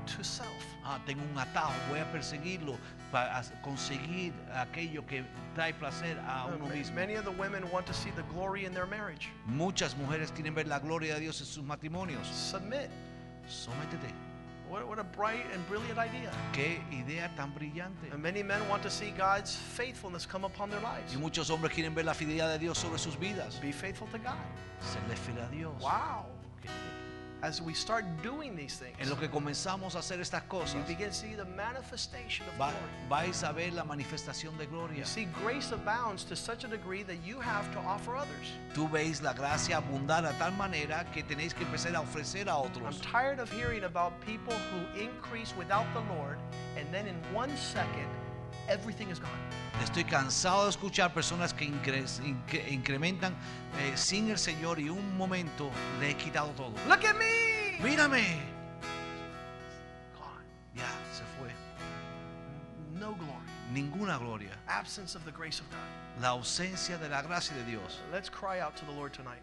to self. Ah, tengo un atajo, voy a perseguirlo para conseguir aquello que trae placer a uno Uh, mismo. Many of the women want to see the glory in their marriage. Muchas mujeres quieren ver la gloria de Dios en sus matrimonios. Submit. Sométete. What, what a bright and brilliant idea. Qué idea tan brillante. And many men want to see God's faithfulness come upon their lives. Y muchos hombres quieren ver la fidelidad de Dios sobre sus vidas. Be faithful to God. Serle fiel a Dios. Wow. As we start doing these things, En lo que comenzamos a hacer estas cosas, you begin to see the manifestation of va- glory. vais a ver la manifestación de gloria. You see, grace abounds to such a degree that you have to offer others. Tú veis la gracia abundar a tal manera que tenéis que empezar a ofrecer a otros. I'm tired of hearing about people who increase without the Lord, and then in one second, everything is gone. Estoy cansado de escuchar personas que incre- incre- incrementan eh, sin el Señor y un momento le he quitado todo. Look at me! Mírame. Gone. Ya, se fue. No glory. Ninguna gloria. Absence of the grace of God. La ausencia de la gracia de Dios. Let's cry out to the Lord tonight.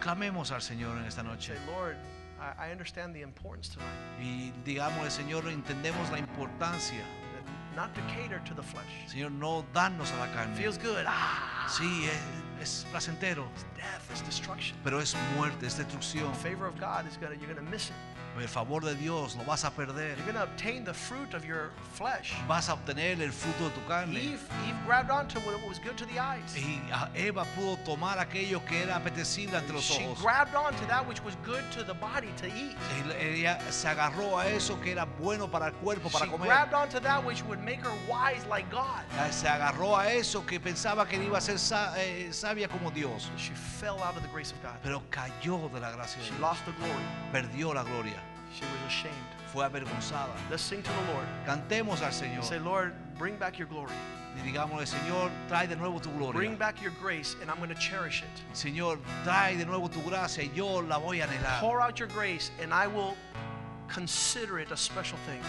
Clamemos al Señor en esta noche. Say, Lord, I, I understand the importance tonight. Y digámosle, Señor, entendemos la importancia. Not to cater to the flesh. Señor, no darnos a la carne. Feels good. Ah! Sí, es, es placentero, Death is destruction. pero es muerte, es destrucción. The favor of God is gonna you're gonna miss it. El favor de Dios lo vas a perder. You're obtain the fruit of your flesh. Vas a obtener el fruto de tu carne. Eve, Eve grabbed onto what was good to the eyes. Y Eva pudo tomar aquello que era apetecible ante los She ojos. grabbed onto that which was good to the body to eat. Ella se agarró a eso que era bueno para el cuerpo, para She comer. grabbed onto that which would make her wise like God. Se agarró a eso que pensaba que iba a ser eh, sabia como Dios. She fell out of the grace of God. Pero cayó de la gracia de She Dios. lost the glory. Perdió la gloria. She was ashamed. Fue avergonzada. Let's sing to the Lord. Cantemos al Señor. Say, Lord, bring back your glory. Y digámosle, Señor, trae de nuevo tu gloria. Bring back your grace, and I'm going to cherish it. Señor, trae de nuevo tu gracia y yo la voy a anhelar. Pour out your grace, and I will consider it a special thing.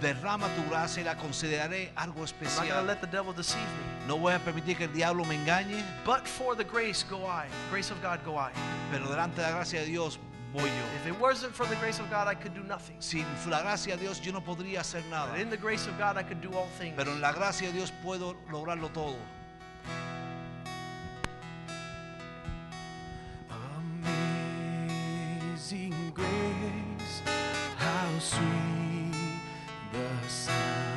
Derrama tu gracia y la consideraré algo especial. I'm not going to let the devil deceive me. No voy a permitir que el diablo me engañe, But for the grace go I. Grace of God go I. pero delante de la gracia de Dios voy yo. If it wasn't for the grace of God, I could do nothing. Sin la gracia de Dios yo no podría hacer nada, But in the grace of God, I could do all things. pero en la gracia de Dios puedo lograrlo todo. Amazing grace, how sweet the sound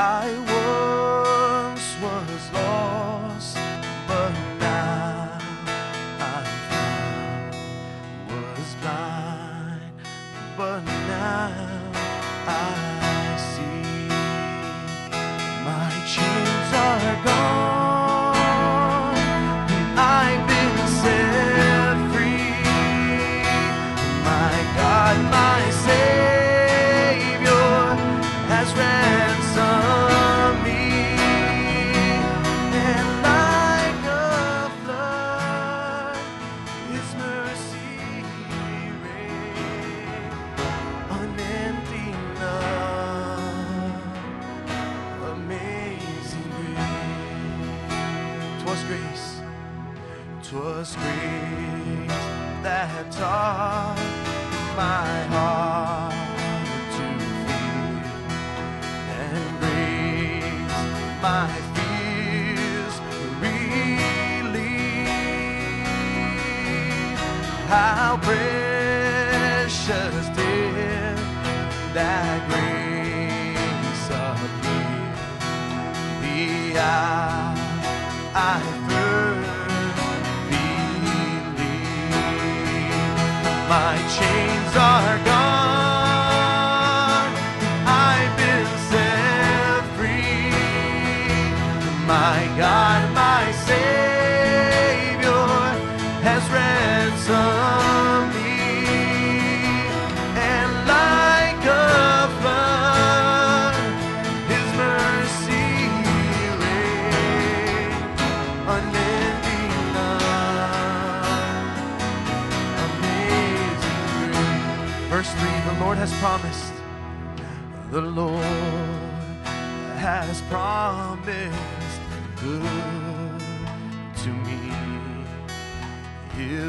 I once How precious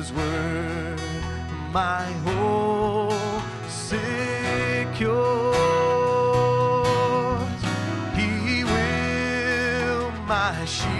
His my hope. He will my shield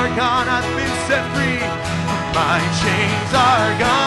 are gone. I've been set free. My chains are gone.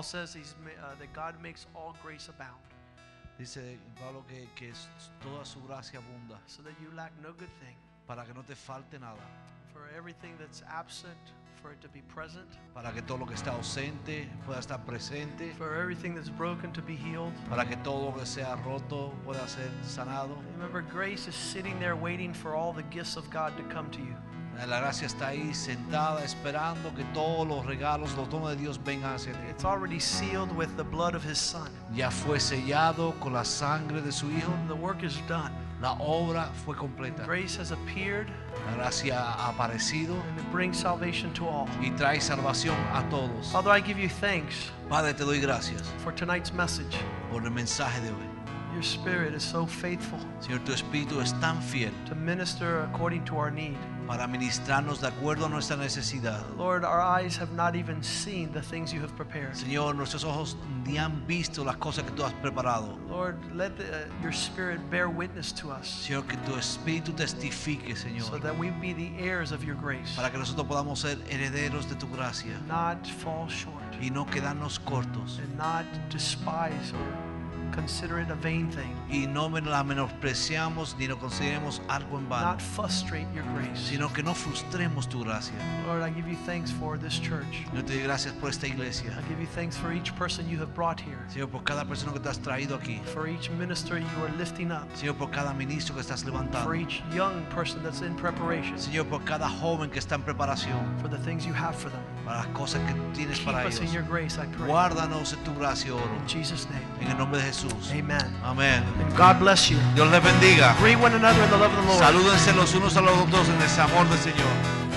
Paul says he's, uh, that God makes all grace abound, Dice Pablo que, que toda su gracia abunda so that you lack no good thing. para que no te falte nada, For everything that's absent, for it to be present. para que todo lo que está ausente pueda estar presente, For everything that's broken to be healed. para que todo lo que sea roto pueda ser sanado. Remember, grace is sitting there waiting for all the gifts of God to come to you. La gracia está ahí sentada esperando que todos los regalos, los dones de Dios vengan hacia ti. It's already sealed with the blood of His Son. Ya fue sellado con la sangre de su Hijo. The work is done. La obra fue completa. Grace has appeared La gracia ha aparecido and it brings salvation to all. y trae salvación a todos. Father, I give you thanks Padre, te doy gracias for tonight's message. por el mensaje de hoy. Your Spirit is so faithful Señor, tu Espíritu es tan fiel to minister according to our need. para ministrarnos de acuerdo a nuestra necesidad. Lord, our eyes have not even seen the things you have prepared. Señor, nuestros ojos ni han visto las cosas que tú has preparado. Lord, let the, uh, your Spirit bear witness to us Señor, que tu Espíritu testifique, Señor. so that we be the heirs of your grace, para que nosotros podamos ser herederos de tu gracia not fall short, y no quedarnos cortos and not despise or consider it a vain thing, y no la menospreciamos ni lo consideremos algo en vano, not frustrate your grace. sino que no frustremos tu gracia. Lord, I give you thanks for this church. Yo te doy gracias por esta iglesia. I give you thanks for each person you have brought here, Señor, por cada persona que te has traído aquí. for each minister you are lifting up, Señor, por cada ministro que estás levantando. for each young person that's in preparation, Señor, por cada joven que está en preparación. for the things you have for them. Para las cosas que tienes Keep para us in your grace, I pray. Guárdanos en tu gracia, oh oro. In Jesus' name. En el nombre de Jesús. Jesús. Amen. Amén. And God bless you. Dios les bendiga. Greet one another in the love of the Lord. Salúdense los unos a los otros en ese amor del Señor.